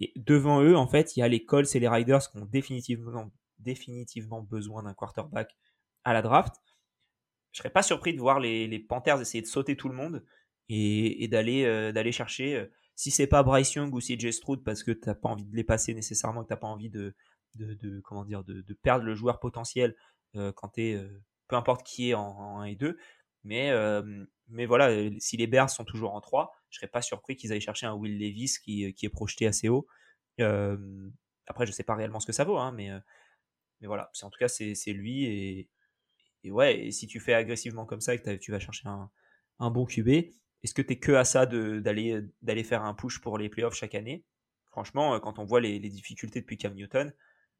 Et devant eux, en fait, il y a les Colts et les Riders qui ont définitivement, définitivement besoin d'un quarterback à la draft. Je serais pas surpris de voir les, Panthers essayer de sauter tout le monde et, euh, d'aller chercher si c'est pas Bryce Young ou CJ Stroud parce que t'as pas envie de les passer nécessairement, que t'as pas envie de, de, comment dire, de, perdre le joueur potentiel euh, quand t'es, euh, peu importe qui est en, 1 et 2. Mais, euh, mais voilà, si les Bears sont toujours en 3, je serais pas surpris qu'ils aillent chercher un Will Levis qui, qui est projeté assez haut. après, je sais pas réellement ce que ça vaut, hein, mais, mais voilà, en tout cas, c'est, lui. Et, et ouais, et si tu fais agressivement comme ça et que tu vas chercher un, un bon QB, est-ce que tu es que à ça d'aller d'aller faire un push pour les playoffs chaque année? Franchement, euh, quand on voit les, difficultés depuis Cam Newton,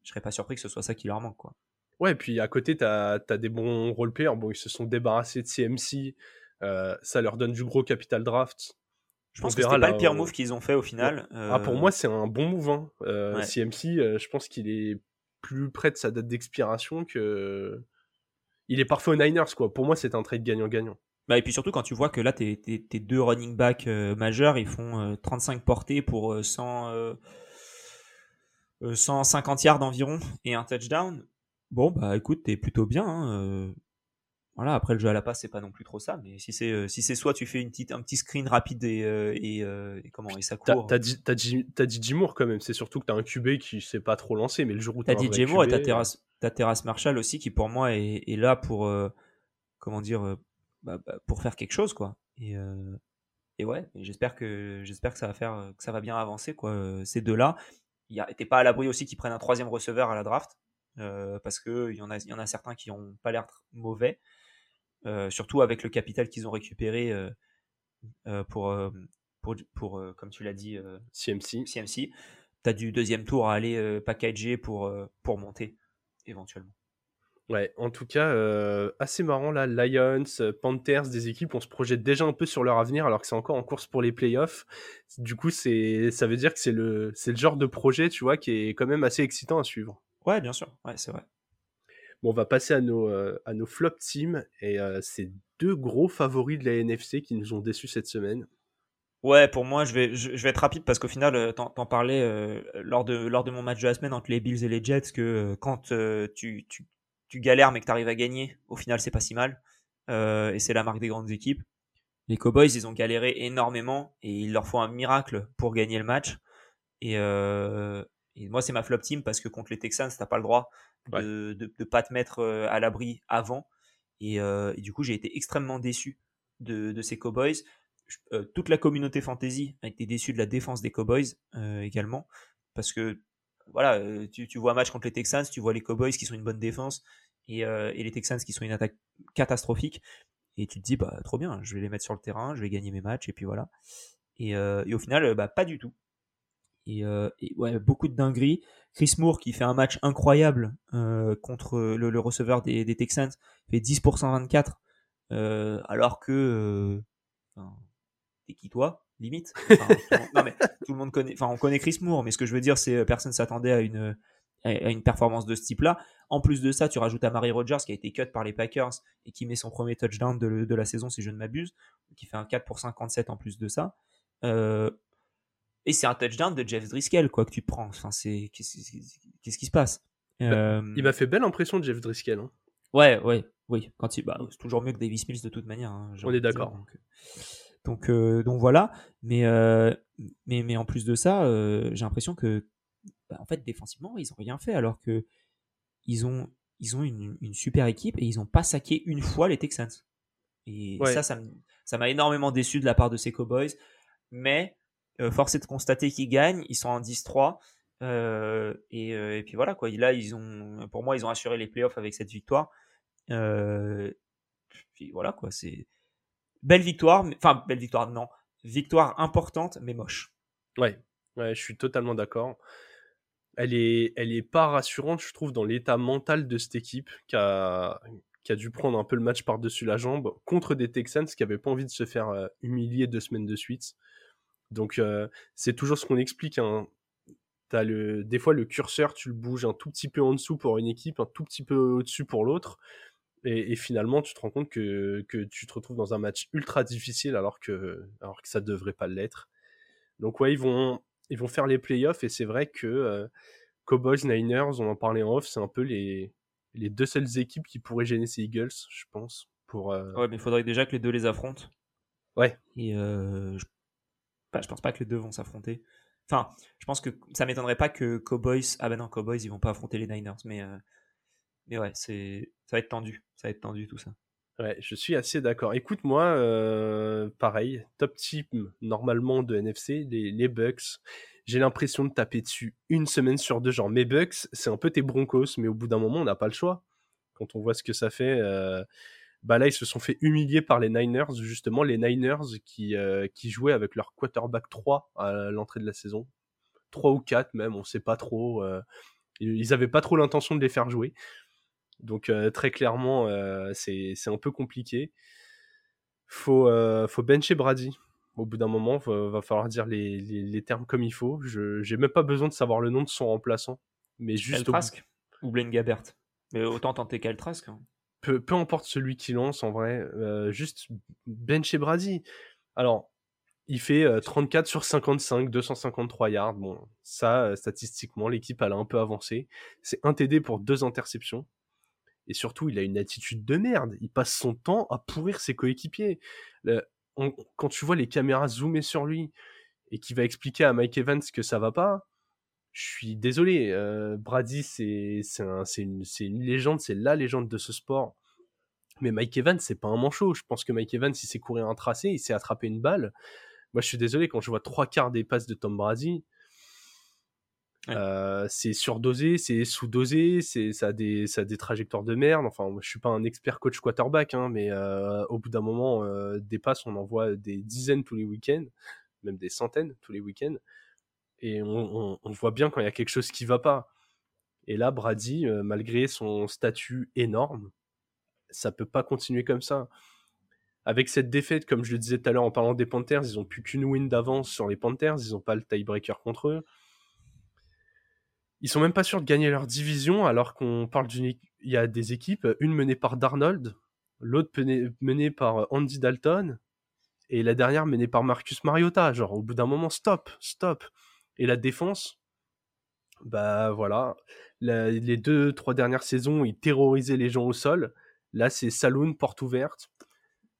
je serais pas surpris que ce soit ça qui leur manque. Quoi. Ouais, puis à côté, tu as, des bons roleplayers. Bon, ils se sont débarrassés de CMC. Euh, ça leur donne du gros capital draft. Je pense que c'est pas le pire move qu'ils ont fait au final. Ah, pour moi, c'est un bon move. Hein. CMC, euh, je pense qu'il est plus près de sa date d'expiration que. Il est parfait aux Niners, quoi. Pour moi, c'est un trade gagnant-gagnant. Bah, et puis surtout quand tu vois que là, tes, deux running backs euh, majeurs, ils font 35 euh, portées pour 100, euh, 150 yards environ et un touchdown. Bon, bah écoute, t'es plutôt bien. Hein, voilà, après le jeu à la passe, c'est pas non plus trop ça. Mais si c'est si c'est soit tu fais une petite, un petit screen rapide et, et, comment et ça court. T'as dit, t'as dit, dit Moore quand même. C'est surtout que t'as un QB qui s'est pas trop lancé, mais le jour où t'as dit Moore et t'as Terrace, Terrace Marshall aussi qui pour moi est, est là pour comment dire bah, bah, pour faire quelque chose quoi. Et, euh, et ouais, j'espère que j'espère que ça va faire que ça va bien avancer quoi. Euh, ces deux là, il n'était pas à l'abri aussi qu'ils prennent un troisième receveur à la draft euh, parce que il y en a il y en a certains qui ont pas l'air mauvais, surtout avec le capital qu'ils ont récupéré pour pour, pour comme tu l'as dit CMC CMC. T'as du deuxième tour à aller packager pour pour monter éventuellement. Ouais, en tout cas, euh, assez marrant là. Lions, euh, Panthers, des équipes, on se projette déjà un peu sur leur avenir alors que c'est encore en course pour les playoffs. Du coup, c'est, ça veut dire que c'est le, c'est le genre de projet, tu vois, qui est quand même assez excitant à suivre. Ouais, bien sûr. Ouais, c'est vrai. Bon, on va passer à nos, euh, à nos flop teams et c'est deux gros favoris de la NFC qui nous ont déçus cette semaine. Ouais, pour moi, je vais, je, vais être rapide parce qu'au final, t'en, t'en parlais lors, de, lors de mon match de la semaine entre les Bills et les Jets que quand tu, tu galères mais que tu arrives à gagner, au final c'est pas si mal. Euh, et c'est la marque des grandes équipes. Les Cowboys, ils ont galéré énormément et il leur faut un miracle pour gagner le match. Et, euh, moi, c'est ma flop team parce que contre les Texans, t'as pas le droit de, de, pas te mettre euh, à l'abri avant. Et, du coup, j'ai été extrêmement déçu de, de ces Cowboys. toute la communauté fantasy a été déçue de la défense des Cowboys également parce que voilà, euh, tu, vois un match contre les Texans, tu vois les Cowboys qui sont une bonne défense et, euh, les Texans qui sont une attaque catastrophique. Et tu te dis, bah, trop bien, je vais les mettre sur le terrain, je vais gagner mes matchs, et puis voilà. Et, euh, au final, bah, pas du tout. Et, ouais, beaucoup de dingueries. Chris Moore qui fait un match incroyable contre le, receveur des, Texans, fait 10 pour 124, alors que. T'es qui toi limite? tout le monde connaît, enfin on connaît Chris Moore, mais ce que je veux dire c'est euh, personne s'attendait à une à une performance de ce type-là. En plus de ça, tu rajoutes à Mary Rogers qui a été cut par les Packers et qui met son premier touchdown de, de la saison si je ne m'abuse, qui fait un 4 pour 57 en plus de ça. Euh, et c'est un touchdown de Jeff Driscoll quoi que tu prends. Enfin c'est qu'est-ce qui se passe? Bah, euh, Il m'a fait belle impression de Jeff Driscoll. Hein. Ouais ouais oui quand il bah, c'est toujours mieux que Davis Mills de toute manière. Hein, on est d'accord. Donc, euh, donc voilà. Mais, euh, mais, mais en plus de ça, euh, j'ai l'impression que, bah, en fait, défensivement, ils n'ont rien fait alors que ils ont, ils ont une, super équipe et ils n'ont pas saqué une fois les Texans. Et ça, ça m'a énormément déçu de la part de ces Cowboys. Mais force est de constater qu'ils gagnent. Ils sont en 10-3. Et, et, puis voilà, quoi. Là, ils ont, pour moi, ils ont assuré les playoffs avec cette victoire. puis voilà, quoi. C'est Belle victoire, enfin belle victoire, non. Victoire importante, mais moche. Ouais, ouais je suis totalement d'accord. Elle est, pas rassurante, je trouve, dans l'état mental de cette équipe qui a, qui a dû prendre un peu le match par-dessus la jambe contre des Texans qui n'avaient pas envie de se faire euh, humilier deux semaines de suite. Donc c'est toujours ce qu'on explique. Hein. as le, des fois le curseur, tu le bouges un tout petit peu en dessous pour une équipe, un tout petit peu au-dessus pour l'autre. Et, finalement, tu te rends compte que, que, tu te retrouves dans un match ultra difficile alors que, alors que ça devrait pas l'être. Donc ouais, ils vont, ils vont faire les playoffs et c'est vrai que euh, Cowboys, Niners, on en parlait en off, c'est un peu les, les deux seules équipes qui pourraient gêner ces Eagles, je pense. Pour, euh, Ouais, mais il faudrait déjà que les deux les affrontent. Ouais. Et euh, je... Je pense pas que les deux vont s'affronter. Enfin, je pense que ça m'étonnerait pas que Cowboys. Ah ben non, Cowboys, ils vont pas affronter les Niners. Mais, mais ouais, c'est ça va être tendu. Ça va être tendu tout ça. Ouais, je suis assez d'accord. Écoute, moi, euh, pareil, top team normalement de NFC, les, les Bucks. J'ai l'impression de taper dessus une semaine sur deux. Genre, mes Bucks, c'est un peu tes Broncos, mais au bout d'un moment, on n'a pas le choix. Quand on voit ce que ça fait, euh, bah là, ils se sont fait humilier par les Niners, justement, les Niners qui, euh, qui jouaient avec leur quarterback 3 à l'entrée de la saison. 3 ou 4 même, on sait pas trop. ils avaient pas trop l'intention de les faire jouer. Donc très clairement, c'est un peu compliqué. Faut, faut bencher Brady. Au bout d'un moment, il va falloir dire les, les, termes comme il faut. Je j'ai même pas besoin de savoir le nom de son remplaçant, mais juste. Ou Blaine Gabbert. Mais autant tenter Trask. Hein. Peu, importe celui qui lance en vrai, juste bencher Brady. Alors, il fait 34 sur 55, 253 yards. Bon, ça, statistiquement, l'équipe, elle a un peu avancé. C'est un TD pour deux interceptions. Et surtout, il a une attitude de merde. Il passe son temps à pourrir ses coéquipiers. quand tu vois les caméras zoomer sur lui et qu'il va expliquer à Mike Evans que ça va pas, je suis désolé. Euh, Brady, c'est une, une, légende, c'est la légende de ce sport. Mais Mike Evans, c'est pas un manchot. Je pense que Mike Evans, il sait courir un tracé, il sait attraper une balle. Moi, je suis désolé, quand je vois trois quarts des passes de Tom Brady, euh, c'est surdosé, c'est sous-dosé, c'est ça a des ça a des trajectoires de merde. Enfin, je suis pas un expert coach quarterback, hein, mais euh, au bout d'un moment, des passes, on en voit des dizaines tous les week-ends, même des centaines tous les week-ends, et on, voit bien quand il y a quelque chose qui va pas. Et là, Brady, malgré son statut énorme, ça peut pas continuer comme ça. Avec cette défaite, comme je le disais tout à l'heure en parlant des Panthers, ils ont plus qu'une win d'avance sur les Panthers, ils ont pas le tiebreaker contre eux ils sont même pas sûrs de gagner leur division alors qu'on parle d'une il y a des équipes une menée par Darnold l'autre menée par Andy Dalton et la dernière menée par Marcus Mariota genre au bout d'un moment stop stop et la défense bah voilà les deux trois dernières saisons ils terrorisaient les gens au sol là c'est saloon porte ouverte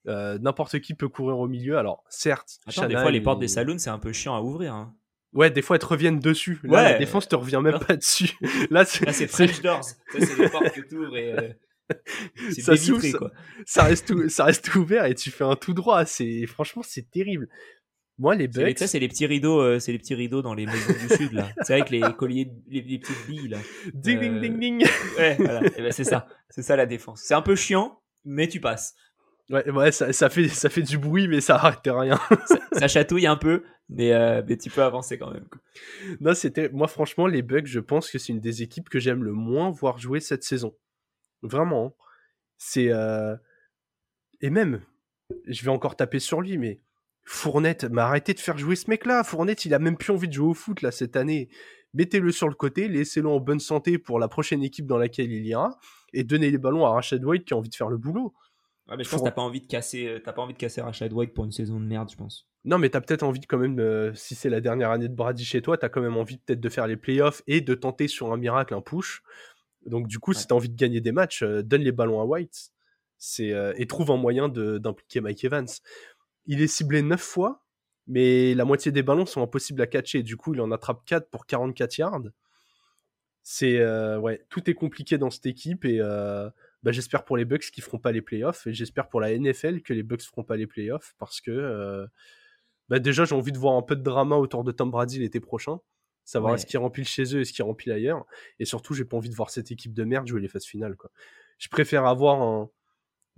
euh, n'importe qui peut courir au milieu alors certes des fois les portes des saloons c'est un peu chiant à ouvrir hein. Ouais, des fois, elles te reviennent dessus. Là, ouais. la défense te revient même pas dessus. Là, c'est French Doors. c'est des portes que tu ouvres et. Euh, ça, quoi. ça reste ça reste ouvert et tu fais un tout droit. C'est franchement c'est terrible. Moi les bugs. C'est les petits rideaux, euh, c'est les petits rideaux dans les maisons du sud là. C'est avec les colliers, les, petites billes là. Ding ding ding ding. Ouais, voilà. ben, c'est ça, c'est ça la défense. C'est un peu chiant, mais tu passes. Ouais, ouais ça, ça, fait, ça fait du bruit, mais ça arrête rien. ça, chatouille un peu, mais, euh, mais tu peux avancer quand même. Non, c'était. Moi, franchement, les Bucks, je pense que c'est une des équipes que j'aime le moins voir jouer cette saison. Vraiment. Hein. C'est. Euh... Et même, je vais encore taper sur lui, mais Fournette, m'a arrêté de faire jouer ce mec-là. Fournette, il a même plus envie de jouer au foot là cette année. Mettez-le sur le côté, laissez-le en bonne santé pour la prochaine équipe dans laquelle il ira, et donnez les ballons à Rashad White qui a envie de faire le boulot. Ouais, mais je pense que t'as pas envie de casser, euh, t'as pas envie de casser Rashad White pour une saison de merde, je pense. Non, mais t'as peut-être envie de quand même, euh, si c'est la dernière année de Brady chez toi, t'as quand même envie peut-être de faire les playoffs et de tenter sur un miracle un push. Donc du coup, si t'as envie de gagner des matchs, euh, donne les ballons à White. C'est et trouve un moyen d'impliquer Mike Evans. Il est ciblé 9 fois, mais la moitié des ballons sont impossibles à catcher. Du coup, il en attrape 4 pour 44 yards. C'est ouais, tout est compliqué dans cette équipe et bah, j'espère pour les Bucks qu'ils feront pas les playoffs et j'espère pour la NFL que les Bucks feront pas les playoffs parce que euh, bah, déjà j'ai envie de voir un peu de drama autour de Tom Brady l'été prochain, savoir est-ce qu'il remplit chez eux et ce qu'il remplit ailleurs et surtout j'ai pas envie de voir cette équipe de merde jouer les phases finales quoi. Je préfère avoir un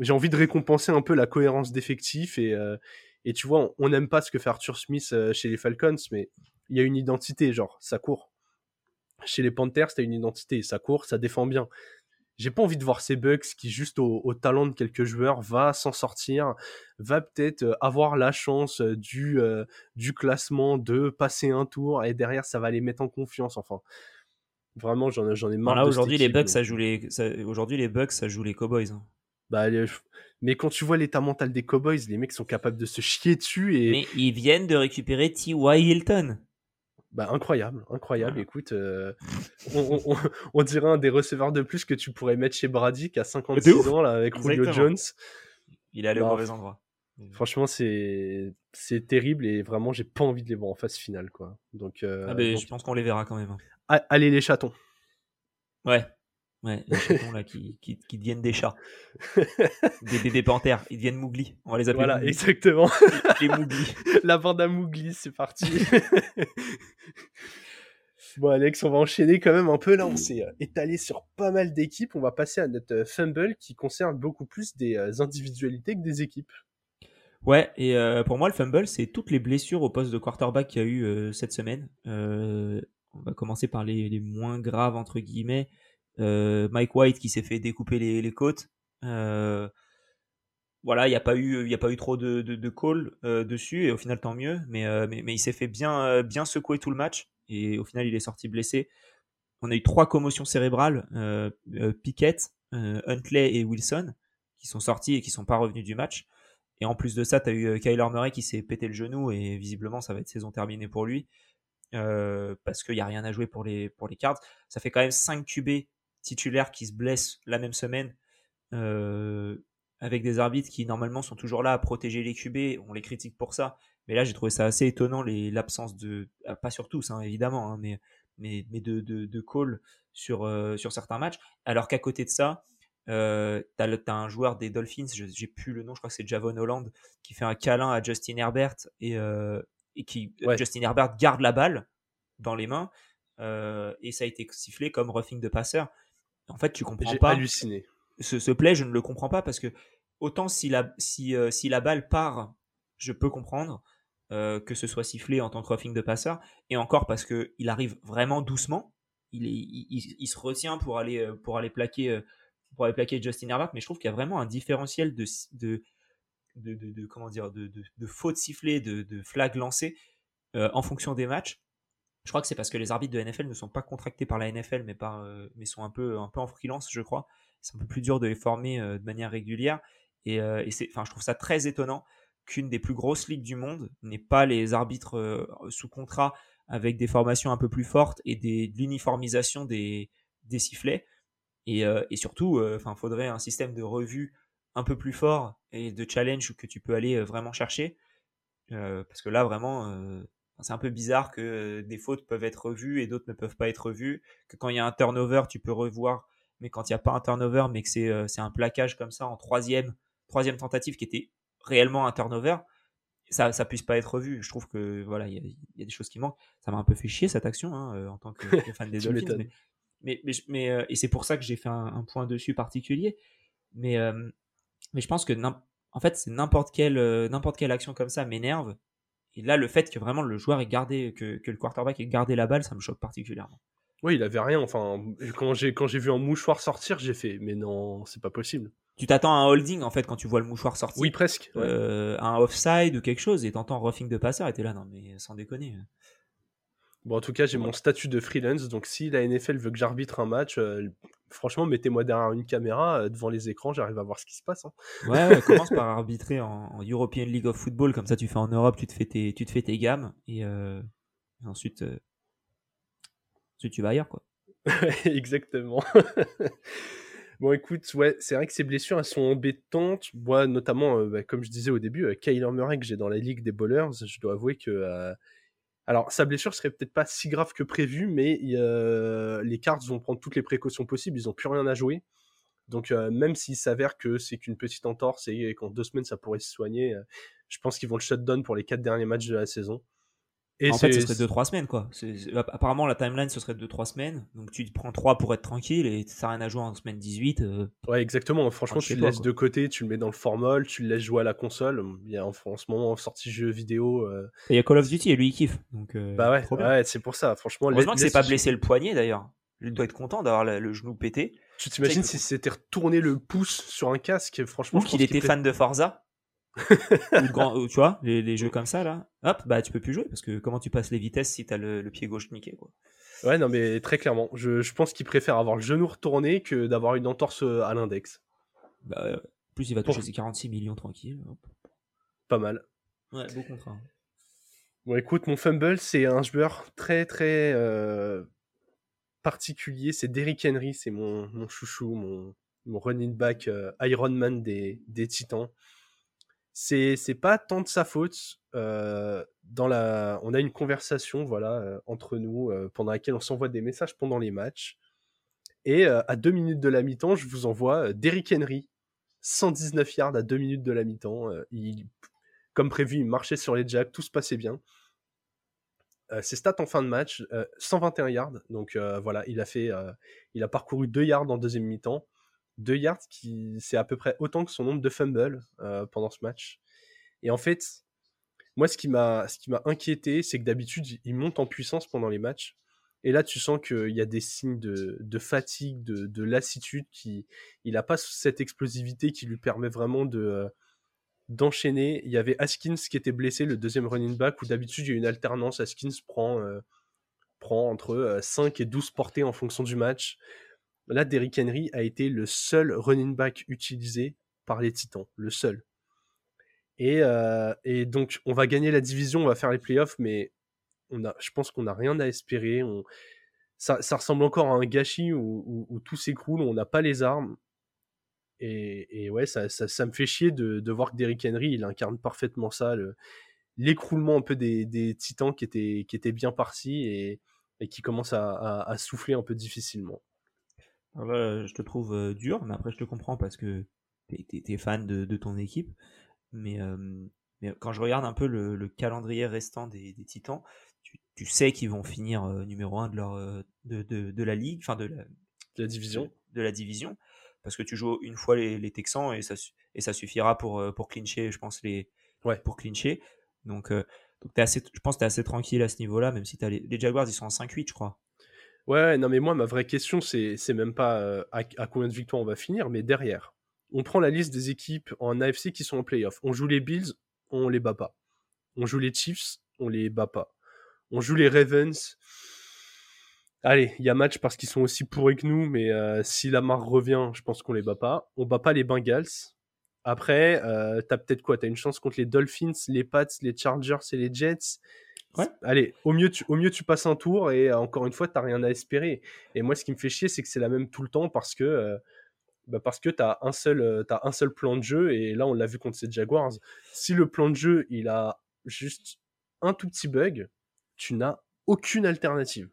j'ai envie de récompenser un peu la cohérence d'effectifs et euh, et tu vois on n'aime pas ce que fait Arthur Smith euh, chez les Falcons mais il y a une identité genre ça court. Chez les Panthers, t'as une identité, ça court, ça défend bien j'ai pas envie de voir ces Bucks qui, juste au, talent de quelques joueurs, va s'en sortir, va peut-être euh, avoir la chance du, euh, du classement de passer un tour et derrière ça va les mettre en confiance. Enfin, vraiment, j'en, j'en ai marre. aujourd'hui, les Bucks, ça joue les, aujourd'hui, les Bucks, ça joue les Cowboys. Hein. Bah, mais quand tu vois l'état mental des Cowboys, les mecs sont capables de se chier dessus et. Mais ils viennent de récupérer T.Y. Hilton. Bah, incroyable, incroyable. Écoute, euh, on, dirait un des receveurs de plus que tu pourrais mettre chez Brady qui a 56 ans là, avec Julio Jones. Il est allé au bah, mauvais endroit. Franchement, c'est c'est terrible et vraiment, j'ai pas envie de les voir en phase finale. Quoi. Donc, euh, ah, je pense qu'on les verra quand même. Hein. Allez, les chatons. Ouais, Ouais, les chatons là qui, qui, qui, deviennent des chats. des bébés panthères, ils deviennent Mougli. On va les appeler. Voilà, exactement. les Mougli. La bande à Mougli, c'est parti. bon, Alex, on va enchaîner quand même un peu. Là, on s'est euh, étalé sur pas mal d'équipes. On va passer à notre euh, fumble qui concerne beaucoup plus des euh, individualités que des équipes. Ouais, et pour moi, le fumble, c'est toutes les blessures au poste de quarterback qu'il y a eu cette semaine. on va commencer par les, les, moins graves, entre guillemets. Euh, Mike White qui s'est fait découper les, côtes. Euh, voilà, il n'y a pas eu, il a pas eu trop de, de, call euh, dessus et au final tant mieux. Mais, mais, il s'est fait bien, bien secouer tout le match et au final il est sorti blessé. On a eu trois commotions cérébrales, Pickett, Huntley et Wilson, qui sont sortis et qui sont pas revenus du match. Et en plus de ça, tu as eu Kyler Murray qui s'est pété le genou et visiblement ça va être saison terminée pour lui. parce qu'il n'y a rien à jouer pour les, pour les cards. Ça fait quand même 5 QB titulaires qui se blessent la même semaine, euh, avec des arbitres qui normalement sont toujours là à protéger les QB, on les critique pour ça. Mais là, j'ai trouvé ça assez étonnant, l'absence de, ah, pas sur tous, hein, évidemment, hein, mais, mais, mais de, de, de call sur, euh, sur certains matchs. Alors qu'à côté de ça, euh, tu as, un joueur des Dolphins, j'ai plus le nom, je crois que c'est Javon Holland, qui fait un câlin à Justin Herbert et, euh, et qui Justin Herbert garde la balle dans les mains et ça a été sifflé comme roughing de passeur. En fait, tu comprends pas. halluciné. Ce, ce play, je ne le comprends pas parce que autant si la, si, euh, si la balle part, je peux comprendre euh, que ce soit sifflé en tant que roughing de passeur. Et encore parce qu'il arrive vraiment doucement. Il, est, il, se retient pour aller, euh, pour aller plaquer. pour aller plaquer Justin Herbert, mais je trouve qu'il y a vraiment un différentiel de, de, de, de comment dire, de, de, de fautes sifflées, de, de flags lancées en fonction des matchs. Je crois que c'est parce que les arbitres de NFL ne sont pas contractés par la NFL, euh, mais sont un peu, en freelance, je crois. C'est un peu plus dur de les former euh, de manière régulière. Et, euh, et c'est, enfin, je trouve ça très étonnant qu'une des plus grosses ligues du monde n'ait pas les arbitres sous contrat avec des formations un peu plus fortes et de l'uniformisation des, sifflets. Et, surtout, enfin, faudrait un système de revue un peu plus fort et de challenge que tu peux aller vraiment chercher. parce que là, vraiment, c'est un peu bizarre que des fautes peuvent être revues et d'autres ne peuvent pas être revues. Que quand il y a un turnover, tu peux revoir, mais quand il n'y a pas un turnover, mais que c'est un plaquage comme ça en troisième, troisième tentative qui était réellement un turnover, ça ça puisse pas être revu. Je trouve que voilà, il y, a, des choses qui manquent. Ça m'a un peu fait chier cette action hein, en tant que, fan des Dolphins. Mais, mais, mais, et c'est pour ça que j'ai fait un, point dessus particulier. Mais mais je pense que en fait c'est n'importe quelle n'importe quelle action comme ça m'énerve et là, le fait que vraiment le joueur ait gardé, que, que le quarterback ait gardé la balle, ça me choque particulièrement. Oui, il avait rien. Enfin, quand j'ai quand j'ai vu un mouchoir sortir, j'ai fait, mais non, c'est pas possible. Tu t'attends à un holding en fait quand tu vois le mouchoir sortir. Oui, presque. Euh, un offside ou quelque chose et t'entends roughing de passeur et t'es là, non mais sans déconner. Bon, en tout cas, j'ai mon statut de freelance, donc si la NFL veut que j'arbitre un match, euh, franchement, mettez-moi derrière une caméra, euh, devant les écrans, j'arrive à voir ce qui se passe. Hein. Ouais, commence par arbitrer en, European League of Football, comme ça tu fais en Europe, tu te fais tes, tu te fais tes gammes, et, euh, ensuite, ensuite tu vas ailleurs, quoi. Exactement. Bon, écoute, ouais, c'est vrai que ces blessures, elles sont embêtantes. Moi, notamment, bah, comme je disais au début, Kyler Murray, que j'ai dans la ligue des bowlers, je dois avouer que alors, sa blessure serait peut-être pas si grave que prévu, mais les Cards vont prendre toutes les précautions possibles. Ils n'ont plus rien à jouer. Donc, euh, même s'il s'avère que c'est qu'une petite entorse et qu'en deux semaines ça pourrait se soigner, euh, je pense qu'ils vont le shutdown pour les quatre derniers matchs de la saison en fait, ce serait 2-3 semaines, quoi. Apparemment, la timeline, ce serait 2-3 semaines. Donc, tu prends 3 pour être tranquille et ça n'a rien à jouer en semaine 18. Euh, ouais, exactement. Franchement, tu le laisses de côté, tu le mets dans le formol, tu le laisses jouer à la console. Il y a en, ce moment sorti jeu vidéo. Euh, il y a Call of Duty et lui, il kiffe. Donc, euh, bah ouais, ouais c'est pour ça. Franchement, Heureusement que c'est pas blessé le poignet d'ailleurs. Il doit être content d'avoir le genou pété. Tu t'imagines si c'était retourné le pouce sur un casque, franchement. Ou qu'il était fan de Forza. Ou, tu vois, les, jeux comme ça, là. Hop, bah tu peux plus jouer parce que comment tu passes les vitesses si t'as le, le pied gauche niqué, quoi. Ouais, non, mais très clairement. Je, pense qu'il préfère avoir le genou retourné que d'avoir une entorse euh, à l'index. Bah, plus il va toucher ses 46 millions tranquille. Pas mal. Ouais, beau contrat. Bon, écoute, mon fumble, c'est un joueur très, très euh, particulier. C'est Derrick Henry, c'est mon, mon, chouchou, mon, mon running back euh, Iron Man des, des Titans. C'est, c'est pas tant de sa faute. Euh, on a une conversation voilà euh, entre nous euh, pendant laquelle on s'envoie des messages pendant les matchs. Et à deux minutes de la mi-temps, je vous envoie Derrick Henry, 119 yards à deux minutes de la mi-temps. comme prévu, il marchait sur les jacks, tout se passait bien. ses stats en fin de match, 121 yards. Donc voilà, il a fait, il a parcouru 2 yards en deuxième mi-temps. 2 yards, qui c'est à peu près autant que son nombre de fumbles pendant ce match. Et en fait, moi, ce qui m'a, ce qui m'a inquiété, c'est que d'habitude, il monte en puissance pendant les matchs. Et là, tu sens qu'il y a des signes de, fatigue, de, lassitude, qui, il n'a pas cette explosivité qui lui permet vraiment de, euh, d'enchaîner. Il y avait Askins qui était blessé, le deuxième running back, où d'habitude, il y a une alternance. Askins prend, euh, prend entre 5 euh, et 12 portées en fonction du match. Là, Derrick Henry a été le seul running back utilisé par les Titans, le seul. Euh, et, donc, on va gagner la division, on va faire les playoffs, mais on a, je pense qu'on n'a rien à espérer. On, ça, ressemble encore à un gâchis où, tout s'écroule, on n'a pas les armes. Et, ouais, ça, ça, me fait chier de, voir que Derrick Henry, il incarne parfaitement ça, l'écroulement un peu des, titans qui étaient, qui étaient bien partis et, qui commencent à, souffler un peu difficilement. Je te trouve euh, dur, mais après je te comprends parce que tu es, fan de, ton équipe. Mais, mais quand je regarde un peu le, calendrier restant des, Titans, tu, sais qu'ils vont finir numéro 1 de, leur, de, de, la ligue, enfin de la, la division. De, la division, parce que tu joues une fois les, les Texans et ça, et ça suffira pour, pour clincher, je pense, les, ouais. pour clincher. Donc, donc es assez, je pense que tu es assez tranquille à ce niveau-là, même si as les, les Jaguars, ils sont en 5-8, je crois. Ouais, non, mais moi, ma vraie question, c'est même pas à, à, combien de victoires on va finir, mais derrière on prend la liste des équipes en AFC qui sont en playoff. On joue les Bills, on les bat pas. On joue les Chiefs, on les bat pas. On joue les Ravens. Allez, il y a match parce qu'ils sont aussi pourris que nous, mais euh, si Lamar revient, je pense qu'on les bat pas. On bat pas les Bengals. Après, euh, t'as peut-être quoi? T'as une chance contre les Dolphins, les Pats, les Chargers et les Jets. Ouais. Allez, au mieux, tu, au mieux tu passes un tour et euh, encore une fois, t'as rien à espérer. Et moi, ce qui me fait chier, c'est que c'est la même tout le temps parce que euh, bah, parce que tu as, un seul, euh, as un seul plan de jeu, et là on l'a vu contre ces Jaguars. Si le plan de jeu il a juste un tout petit bug, tu n'as aucune alternative.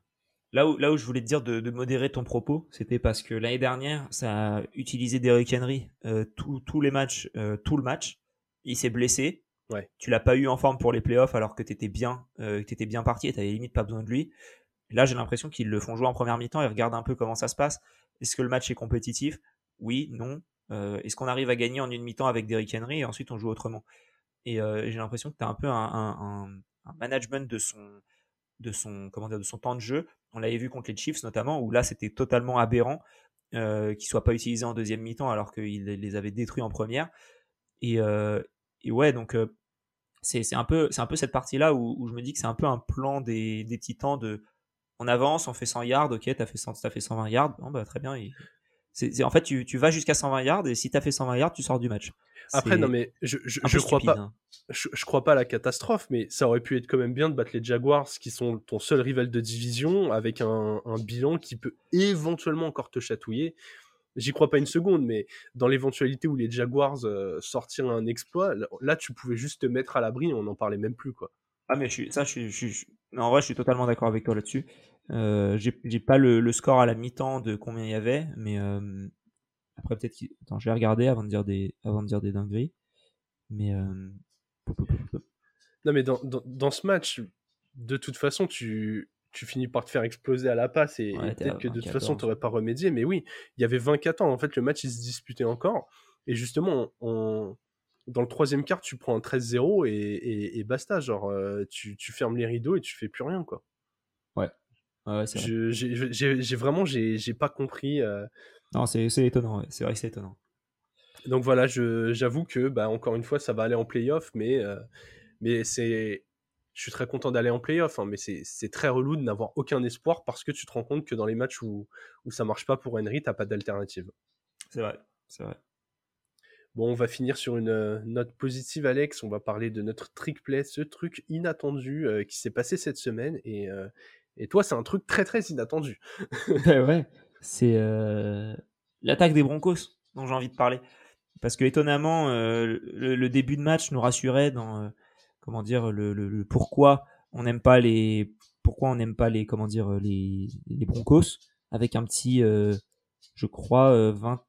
Là où, là où je voulais te dire de, modérer ton propos, c'était parce que l'année dernière, ça a utilisé Derrick Henry tous les matchs, tout le match. Il s'est blessé. Ouais. Tu l'as pas eu en forme pour les playoffs alors que tu étais bien, euh, étais bien parti et tu limite pas besoin de lui. Là, j'ai l'impression qu'ils le font jouer en première mi-temps et regardent un peu comment ça se passe. Est-ce que le match est compétitif? Oui, non. Euh, est-ce qu'on arrive à gagner en une mi-temps avec Derrick Henry et ensuite on joue autrement? Et euh, j'ai l'impression que tu un peu un, management de son, de, son, comment dire, de son temps de jeu. On l'avait vu contre les Chiefs notamment, où là c'était totalement aberrant euh, qu'il soit pas utilisé en deuxième mi-temps alors qu'il les avait détruits en première. Et, ouais, donc c'est un, peu, un peu cette partie-là où, je me dis que c'est un peu un plan des, Titans de on avance, on fait 100 yards, ok, t'as fait, as fait 120 yards, bon, bah, très bien, en fait, tu, tu vas jusqu'à 120 yards et si tu as fait 120 yards, tu sors du match. Après, non, mais je, je, je crois pas. Hein. Je, je, crois pas à la catastrophe, mais ça aurait pu être quand même bien de battre les Jaguars, qui sont ton seul rival de division, avec un, un bilan qui peut éventuellement encore te chatouiller. J'y crois pas une seconde, mais dans l'éventualité où les Jaguars euh, sortiraient un exploit, là, tu pouvais juste te mettre à l'abri, on n'en parlait même plus, quoi. Ah, mais je suis, ça, je suis, je, en vrai, je suis totalement d'accord avec toi là-dessus. Euh, j'ai pas le, score à la mi-temps de combien il y avait, mais euh, après peut-être attends, je vais regarder avant de dire des avant de dire des dingueries. Mais euh, non, mais dans, dans, ce match, de toute façon, tu tu finis par te faire exploser à la passe et, peut-être que de toute façon tu n'aurais pas remédié. Mais oui, il y avait 24 ans. En fait, le match il se disputait encore. Et justement, on, dans le troisième quart, tu prends un 13-0 et, et, basta. Genre, tu, tu fermes les rideaux et tu fais plus rien, quoi. Ouais, j'ai vraiment, j'ai pas compris. Euh, Non, c'est étonnant, c'est vrai que c'est étonnant. Donc voilà, j'avoue que, bah, encore une fois, ça va aller en playoff, mais, euh, mais c'est. Je suis très content d'aller en playoff, hein, mais c'est très relou de n'avoir aucun espoir parce que tu te rends compte que dans les matchs où, où ça marche pas pour Henry, t'as pas d'alternative. C'est vrai, c'est vrai. Bon, on va finir sur une euh, note positive, Alex. On va parler de notre trick play, ce truc inattendu euh, qui s'est passé cette semaine. Et, et toi, c'est un truc très très inattendu. ben ouais, c'est l'attaque des Broncos dont j'ai envie de parler. Parce que étonnamment, euh, le, début de match nous rassurait dans euh, comment dire le, pourquoi on n'aime pas les pourquoi on n'aime pas les comment dire les, les Broncos avec un petit euh, je crois 20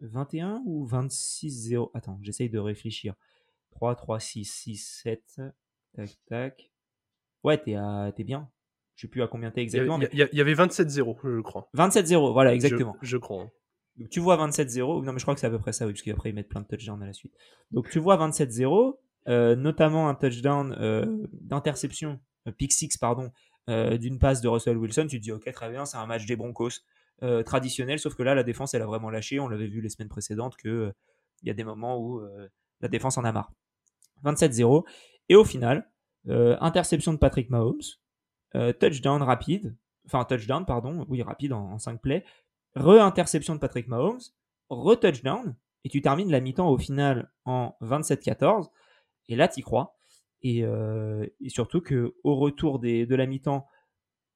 21 ou 26 0 attends j'essaye de réfléchir. 3 3 6 6 7 tac tac. Ouais t'es t'es bien. Je sais plus à combien t'es exactement il y, avait 27-0 je crois. 27-0 voilà exactement. Je, je crois. Donc tu vois 27-0, non mais je crois que c'est à peu près ça, oui, parce qu'après ils mettent plein de touchdowns à la suite. Donc tu vois 27-0, euh, notamment un touchdown euh, d'interception, euh, pick 6 pardon, d'une passe de Russell Wilson, tu te dis ok très bien, c'est un match des Broncos traditionnel, sauf que là la défense elle a vraiment lâché, on l'avait vu les semaines précédentes que il y a des moments où la défense en a marre. 27-0, et au final, interception de Patrick Mahomes, touchdown rapide, enfin touchdown pardon, oui rapide en, en 5 plays, re-interception de Patrick Mahomes, re-touchdown, et tu termines la mi-temps au final en 27-14. Et là, tu crois. Et, euh, et, surtout que au retour de la mi-temps,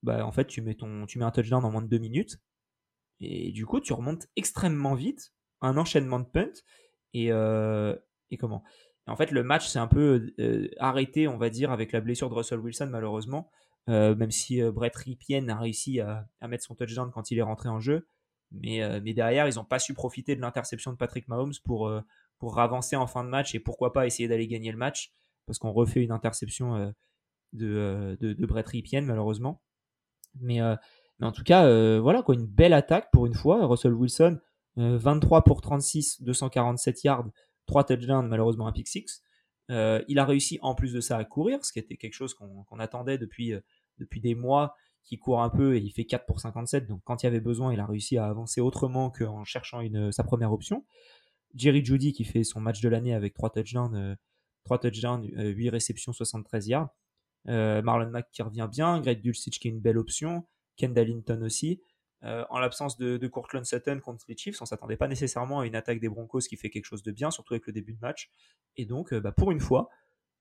bah, en fait, tu mets, un touchdown en moins de deux minutes. Et du coup, tu remontes extrêmement vite, un enchaînement de punt. Et, euh, et comment? En fait, le match s'est un peu euh, arrêté, on va dire, avec la blessure de Russell Wilson, malheureusement. même si Brett Ripien a réussi à, mettre son touchdown quand il est rentré en jeu. Euh, mais, derrière, ils n'ont pas su profiter de l'interception de Patrick Mahomes pour, pour avancer en fin de match et pourquoi pas essayer d'aller gagner le match parce qu'on refait une interception euh, de, de, Brett Ripien malheureusement. Mais, mais en tout cas, voilà quoi, une belle attaque pour une fois. Russell Wilson, 23 pour 36, 247 yards, 3 touchdowns, malheureusement un pick 6. il a réussi en plus de ça à courir, ce qui était quelque chose qu'on attendait depuis, depuis des mois qui court un peu et il fait 4 pour 57. Donc quand il y avait besoin, il a réussi à avancer autrement qu'en cherchant une, sa première option. Jerry Judy qui fait son match de l'année avec 3 touchdowns, 3 euh, touchdowns 8 euh, réceptions, 73 yards. Euh, Marlon Mack qui revient bien, Greg Dulcich qui est une belle option, Ken Dallington aussi. en l'absence de, Courtland Sutton contre les Chiefs, on s'attendait pas nécessairement à une attaque des Broncos qui fait quelque chose de bien, surtout avec le début de match. Et donc, bah, pour une fois,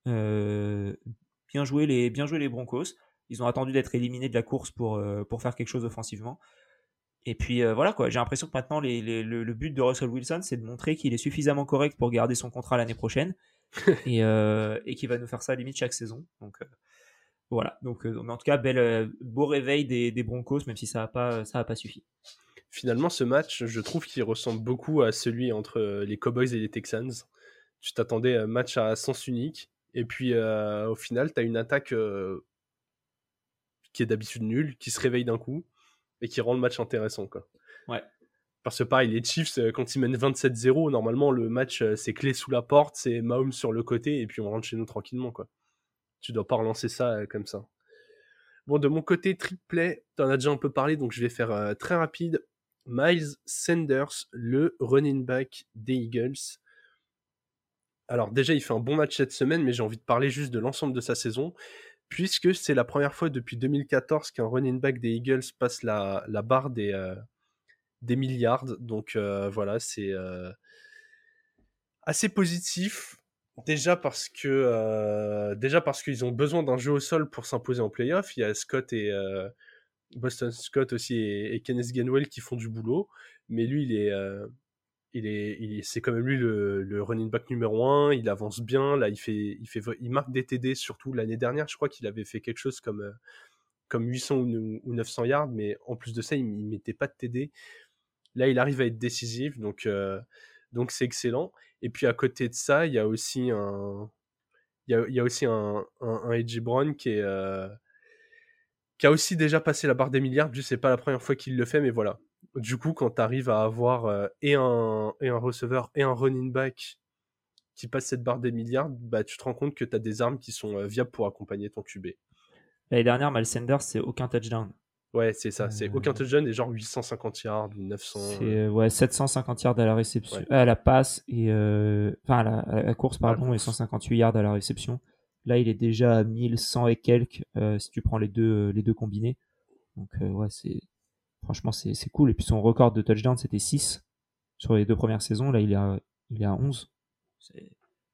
bien joué les, Broncos. Ils ont attendu d'être éliminés de la course pour faire quelque chose offensivement. Et puis euh, voilà quoi, j'ai l'impression que maintenant le, but de Russell Wilson, c'est de montrer qu'il est suffisamment correct pour garder son contrat l'année prochaine et, euh, et qu'il va nous faire ça à limite chaque saison. Donc voilà, donc en tout cas, bel, beau réveil des, des, Broncos, même si ça n'a pas, ça a pas suffi. Finalement, ce match, je trouve qu'il ressemble beaucoup à celui entre les Cowboys et les Texans. Tu t'attendais un match à sens unique, et puis au final, tu as une attaque qui est d'habitude nul, qui se réveille d'un coup et qui rend le match intéressant. Quoi. Ouais. Parce que pareil, les Chiefs, euh, quand ils mènent 27-0, normalement le match euh, c'est clé sous la porte, c'est Mahomes sur le côté et puis on rentre chez nous tranquillement. quoi. Tu dois pas relancer ça euh, comme ça. Bon, de mon côté, trick play, t'en as déjà un peu parlé, donc je vais faire très rapide. Miles Sanders, le running back des Eagles. Alors déjà, il fait un bon match cette semaine, mais j'ai envie de parler juste de l'ensemble de sa saison puisque c'est la première fois depuis 2014 qu'un running back des Eagles passe la, barre des, euh, des milliards. Donc euh, voilà, c'est euh, assez positif. Déjà parce que déjà parce qu'ils ont besoin d'un jeu au sol pour s'imposer en playoff. Il y a Scott et Boston Scott aussi et, et, Kenneth Gainwell qui font du boulot, mais lui il est il est, c'est quand même lui le, running back numéro un. Il avance bien. Là, il fait, il fait, il marque des TD. Surtout l'année dernière, je crois qu'il avait fait quelque chose comme, euh, comme 800 ou, 900 yards. Mais en plus de ça, il, mettait pas de TD. Là, il arrive à être décisif. Donc, euh, donc c'est excellent. Et puis à côté de ça, il y a aussi un, il y a, aussi un, un, Brown qui est, euh, qui a aussi déjà passé la barre des milliards. Je sais pas la première fois qu'il le fait, mais voilà du coup, quand tu arrives à avoir euh, et, un, et un receveur et un running back qui passe cette barre des milliards, bah, tu te rends compte que tu as des armes qui sont euh, viables pour accompagner ton QB. L'année dernière, Mal Sanders, c'est aucun touchdown. Ouais, c'est ça. C'est aucun touchdown et genre 850 yards ou 900. C'est ouais 750 yards à la réception, à la passe et enfin à la, course pardon et 158 yards à la réception. Là, il est déjà à 1100 et quelques si tu prends les deux les deux combinés. Donc ouais, c'est franchement c'est cool. Et puis son record de touchdown c'était 6 sur les deux premières saisons. Là, il est à, il est à 11. C'est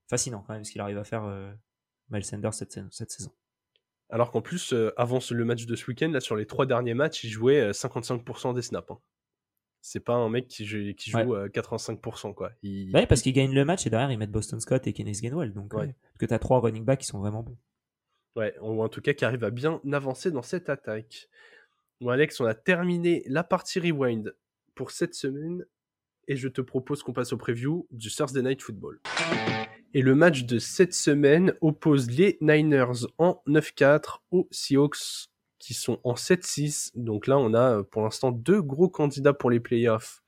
fascinant quand même ce qu'il arrive à faire Miles Sanders cette, cette saison. Alors qu'en plus, euh, avant le match de ce week-end, là, sur les trois derniers matchs, il jouait 55% euh, des snaps. Hein. C'est pas un mec qui joue, qui joue 85%. Quoi. Il... Ouais, parce qu'il gagne le match et derrière, ils mettent Boston Scott et Kenneth Gainwell. Donc, ouais. que tu as trois running backs qui sont vraiment bons. Ouais, ou en tout cas qui arrivent à bien avancer dans cette attaque. Bon, Alex, on a terminé la partie rewind pour cette semaine et je te propose qu'on passe au preview du Thursday Night Football. Et le match de cette semaine oppose les Niners en 9-4 aux Seahawks qui sont en 7-6. Donc là, on a euh, pour l'instant deux gros candidats pour les playoffs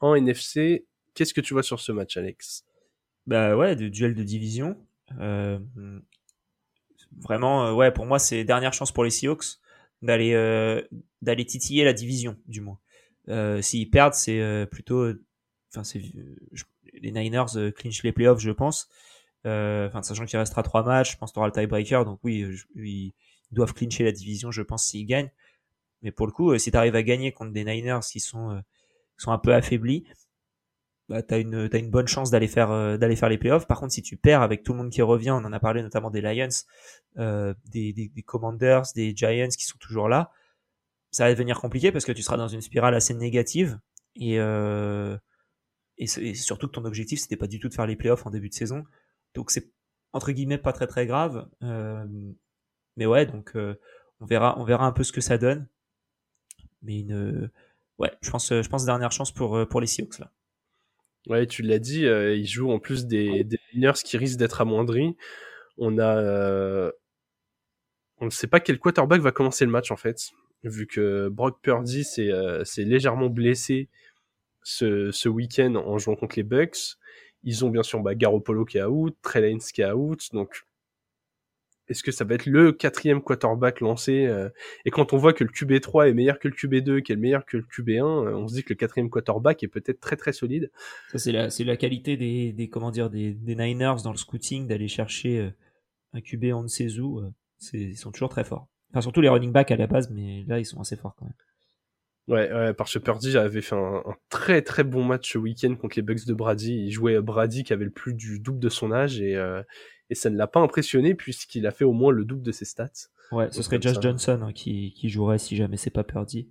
en NFC. Qu'est-ce que tu vois sur ce match, Alex? Bah ouais, de duel de division. Euh, vraiment, euh, ouais, pour moi, c'est dernière chance pour les Seahawks d'aller d'aller titiller la division, du moins. S'ils perdent, c'est plutôt, enfin, c'est les Niners euh, clinchent les playoffs, je pense. Euh, enfin, sachant qu'il restera trois matchs, je pense que tu auras le tiebreaker. Donc oui, ils doivent clincher la division, je pense, s'ils gagnent. Mais pour le coup, euh, si tu arrives à gagner contre des Niners qui sont, qui sont un peu affaiblis, bah, tu as une, bonne chance d'aller faire, d'aller faire les playoffs. Par contre, si tu perds avec tout le monde qui revient, on en a parlé notamment des Lions, euh, des, Commanders, des Giants qui sont toujours là, ça va devenir compliqué parce que tu seras dans une spirale assez négative. Et, euh, et, surtout que ton objectif c'était pas du tout de faire les playoffs en début de saison donc c'est entre guillemets pas très très grave euh, mais ouais donc euh, on verra on verra un peu ce que ça donne mais une ouais je pense je pense dernière chance pour pour les Seahawks là ouais tu l'as dit euh, ils jouent en plus des des qui risquent d'être amoindris on a on ne sait pas quel quarterback va commencer le match en fait vu que Brock Purdy c'est légèrement blessé ce, ce week-end en jouant contre les Bucks. Ils ont bien sûr bah, Garoppolo qui est out, Trey qui est out, donc est-ce que ça va être le quatrième quarterback lancé euh, Et quand on voit que le QB3 est meilleur que le QB2, qui est meilleur que le QB1, euh, on se dit que le quatrième quarterback est peut-être très très solide. Ça c'est la qualité des, des comment dire des, des Niners dans le scouting d'aller chercher euh, un QB en ses c'est ils sont toujours très forts. Enfin surtout les running backs à la base, mais là ils sont assez forts quand même. Ouais, ouais, parce que Purdy avait fait un, très très bon match ce week-end contre les Bucks de Brady. Il jouait Brady qui avait le plus du double de son âge et, euh, et ça ne l'a pas impressionné puisqu'il a fait au moins le double de ses stats. Ouais, ce serait Josh Johnson hein, qui, qui, jouerait si jamais c'est pas Purdy.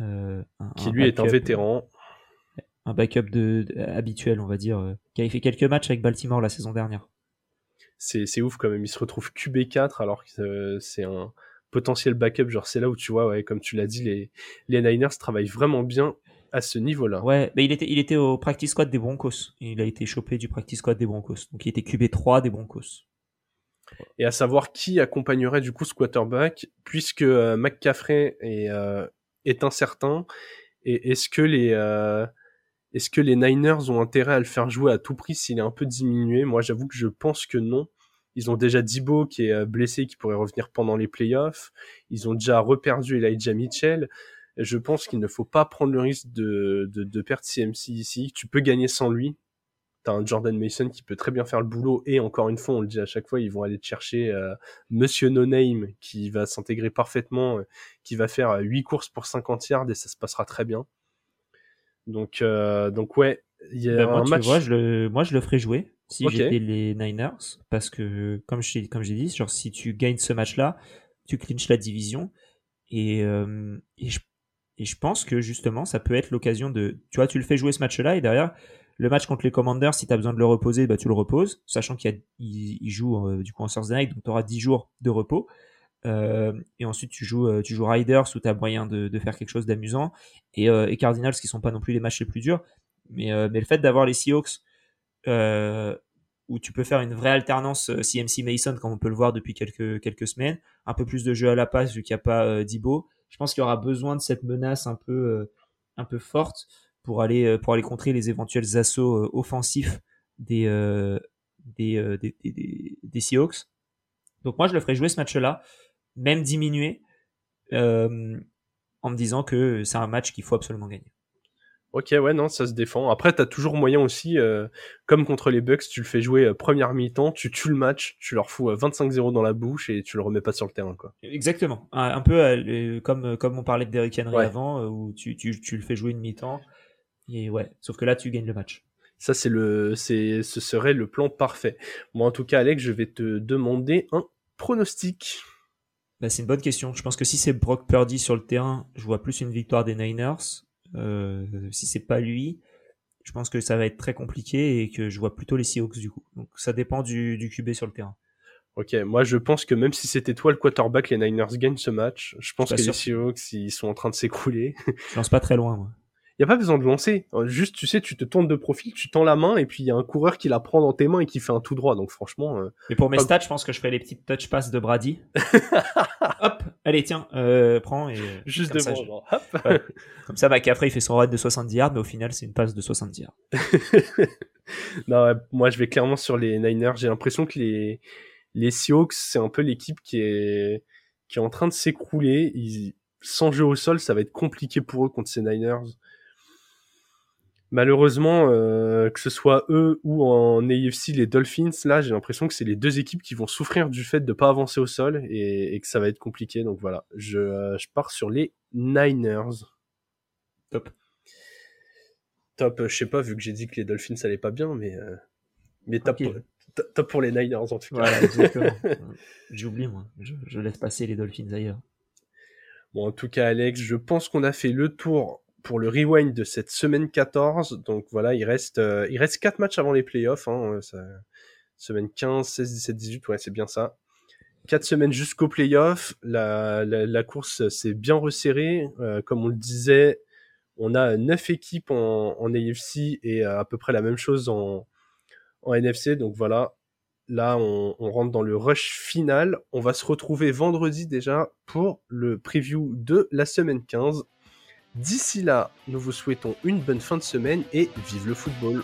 Euh, qui lui est un vétéran. Un backup de, habituel, on va dire, euh, qui avait fait quelques matchs avec Baltimore la saison dernière. C'est ouf quand même, il se retrouve QB4 alors que c'est un potentiel backup. Genre, c'est là où tu vois, ouais, comme tu l'as dit, les, les Niners travaillent vraiment bien à ce niveau-là. Ouais, mais il était, il était au practice squad des Broncos. Il a été chopé du practice squad des Broncos. Donc il était QB3 des Broncos. Et à savoir qui accompagnerait du coup ce quarterback, puisque euh, McCaffrey est, euh, est incertain. Et est-ce que les euh, est-ce que les Niners ont intérêt à le faire jouer à tout prix s'il est un peu diminué? Moi, j'avoue que je pense que non. Ils ont déjà Dibo qui est blessé, qui pourrait revenir pendant les playoffs. Ils ont déjà reperdu Elijah Mitchell. Je pense qu'il ne faut pas prendre le risque de, de, de perdre CMC ici. Tu peux gagner sans lui. T'as un Jordan Mason qui peut très bien faire le boulot. Et encore une fois, on le dit à chaque fois, ils vont aller chercher euh, Monsieur No Name qui va s'intégrer parfaitement, euh, qui va faire 8 courses pour 50 yards et ça se passera très bien. Donc, donc ouais, il y a ben, un match. Vois, je le, moi, je le ferai jouer si j'étais les Niners, parce que comme je comme j'ai dit, genre si tu gagnes ce match-là, tu clinches la division et, euh, et, je, et je pense que justement ça peut être l'occasion de, tu vois, tu le fais jouer ce match-là et derrière le match contre les Commanders, si tu as besoin de le reposer, bah tu le reposes, sachant qu'il il, joue euh, du coup en Thursday Night, donc tu auras 10 jours de repos. Euh, et ensuite tu joues euh, tu joues Riders où tu as moyen de, faire quelque chose d'amusant et, Cardinals qui sont pas non plus les matchs les plus durs mais, le fait d'avoir les Seahawks où tu peux faire une vraie alternance CMC Mason, comme on peut le voir depuis quelques, quelques semaines, un peu plus de jeu à la passe vu qu'il n'y a pas Dibo. Je pense qu'il y aura besoin de cette menace un peu, un peu forte pour aller, pour aller contrer les éventuels assauts offensifs des, des, Seahawks. Donc moi, je le ferai jouer ce match-là, même diminuer. en en me disant que c'est un match qu'il faut absolument gagner. Ok, ouais, non, ça se défend. Après, t'as toujours moyen aussi, euh, comme contre les Bucks, tu le fais jouer euh, première mi-temps, tu tues le match, tu leur fous 25-0 dans la bouche et tu le remets pas sur le terrain, quoi. Exactement. Un, peu comme comme on parlait de Derrick Henry avant, où tu, tu, tu le fais jouer une mi-temps. Et ouais, sauf que là, tu gagnes le match. Ça, c'est le, c'est, ce serait le plan parfait. Moi, en tout cas, Alex, je vais te demander un pronostic. Bah, c'est une bonne question. Je pense que si c'est Brock Purdy sur le terrain, je vois plus une victoire des Niners. Euh, si c'est pas lui, je pense que ça va être très compliqué et que je vois plutôt les Seahawks du coup. Donc ça dépend du, du QB sur le terrain. Ok, moi je pense que même si c'était toi le quarterback, les Niners gagnent ce match. Je pense que les Seahawks ils sont en train de s'écrouler. Je lance pas très loin moi il y a pas besoin de lancer. Juste, tu sais, tu te tournes de profil, tu tends la main et puis il y a un coureur qui la prend dans tes mains et qui fait un tout droit. Donc franchement. Euh, Mais pour mes stats, je pense que je ferai les petites touch passes de Brady. Hop, allez tiens, euh, prends et. Juste devant. Ça, Hop. Comme ça, McCaffrey il fait son raid de 70 yards, mais au final c'est une passe de 70 yards. non, moi je vais clairement sur les Niners. J'ai l'impression que les les Seahawks c'est un peu l'équipe qui est qui est en train de s'écrouler. Ils... Sans jeu au sol, ça va être compliqué pour eux contre ces Niners malheureusement, euh, que ce soit eux ou en AFC les Dolphins, là, j'ai l'impression que c'est les deux équipes qui vont souffrir du fait de pas avancer au sol et, que ça va être compliqué. Donc voilà, je, euh, je, pars sur les Niners. Top. Top, euh, je sais pas, vu que j'ai dit que les Dolphins allaient pas bien, mais, mais top, top, pour les Niners en tout cas. Voilà, exactement. J'oublie, moi. Je, je laisse passer les Dolphins ailleurs. Bon, en tout cas, Alex, je pense qu'on a fait le tour pour le rewind de cette semaine 14. Donc voilà, il reste, euh, il reste 4 matchs avant les playoffs. Hein, ça, semaine 15, 16, 17, 18, ouais, c'est bien ça. 4 semaines jusqu'au playoff. La, la, course s'est bien resserrée. Euh, comme on le disait, on a 9 équipes en, AFC et à peu près la même chose en, NFC. Donc voilà, là on, rentre dans le rush final. On va se retrouver vendredi déjà pour le preview de la semaine 15. D'ici là, nous vous souhaitons une bonne fin de semaine et vive le football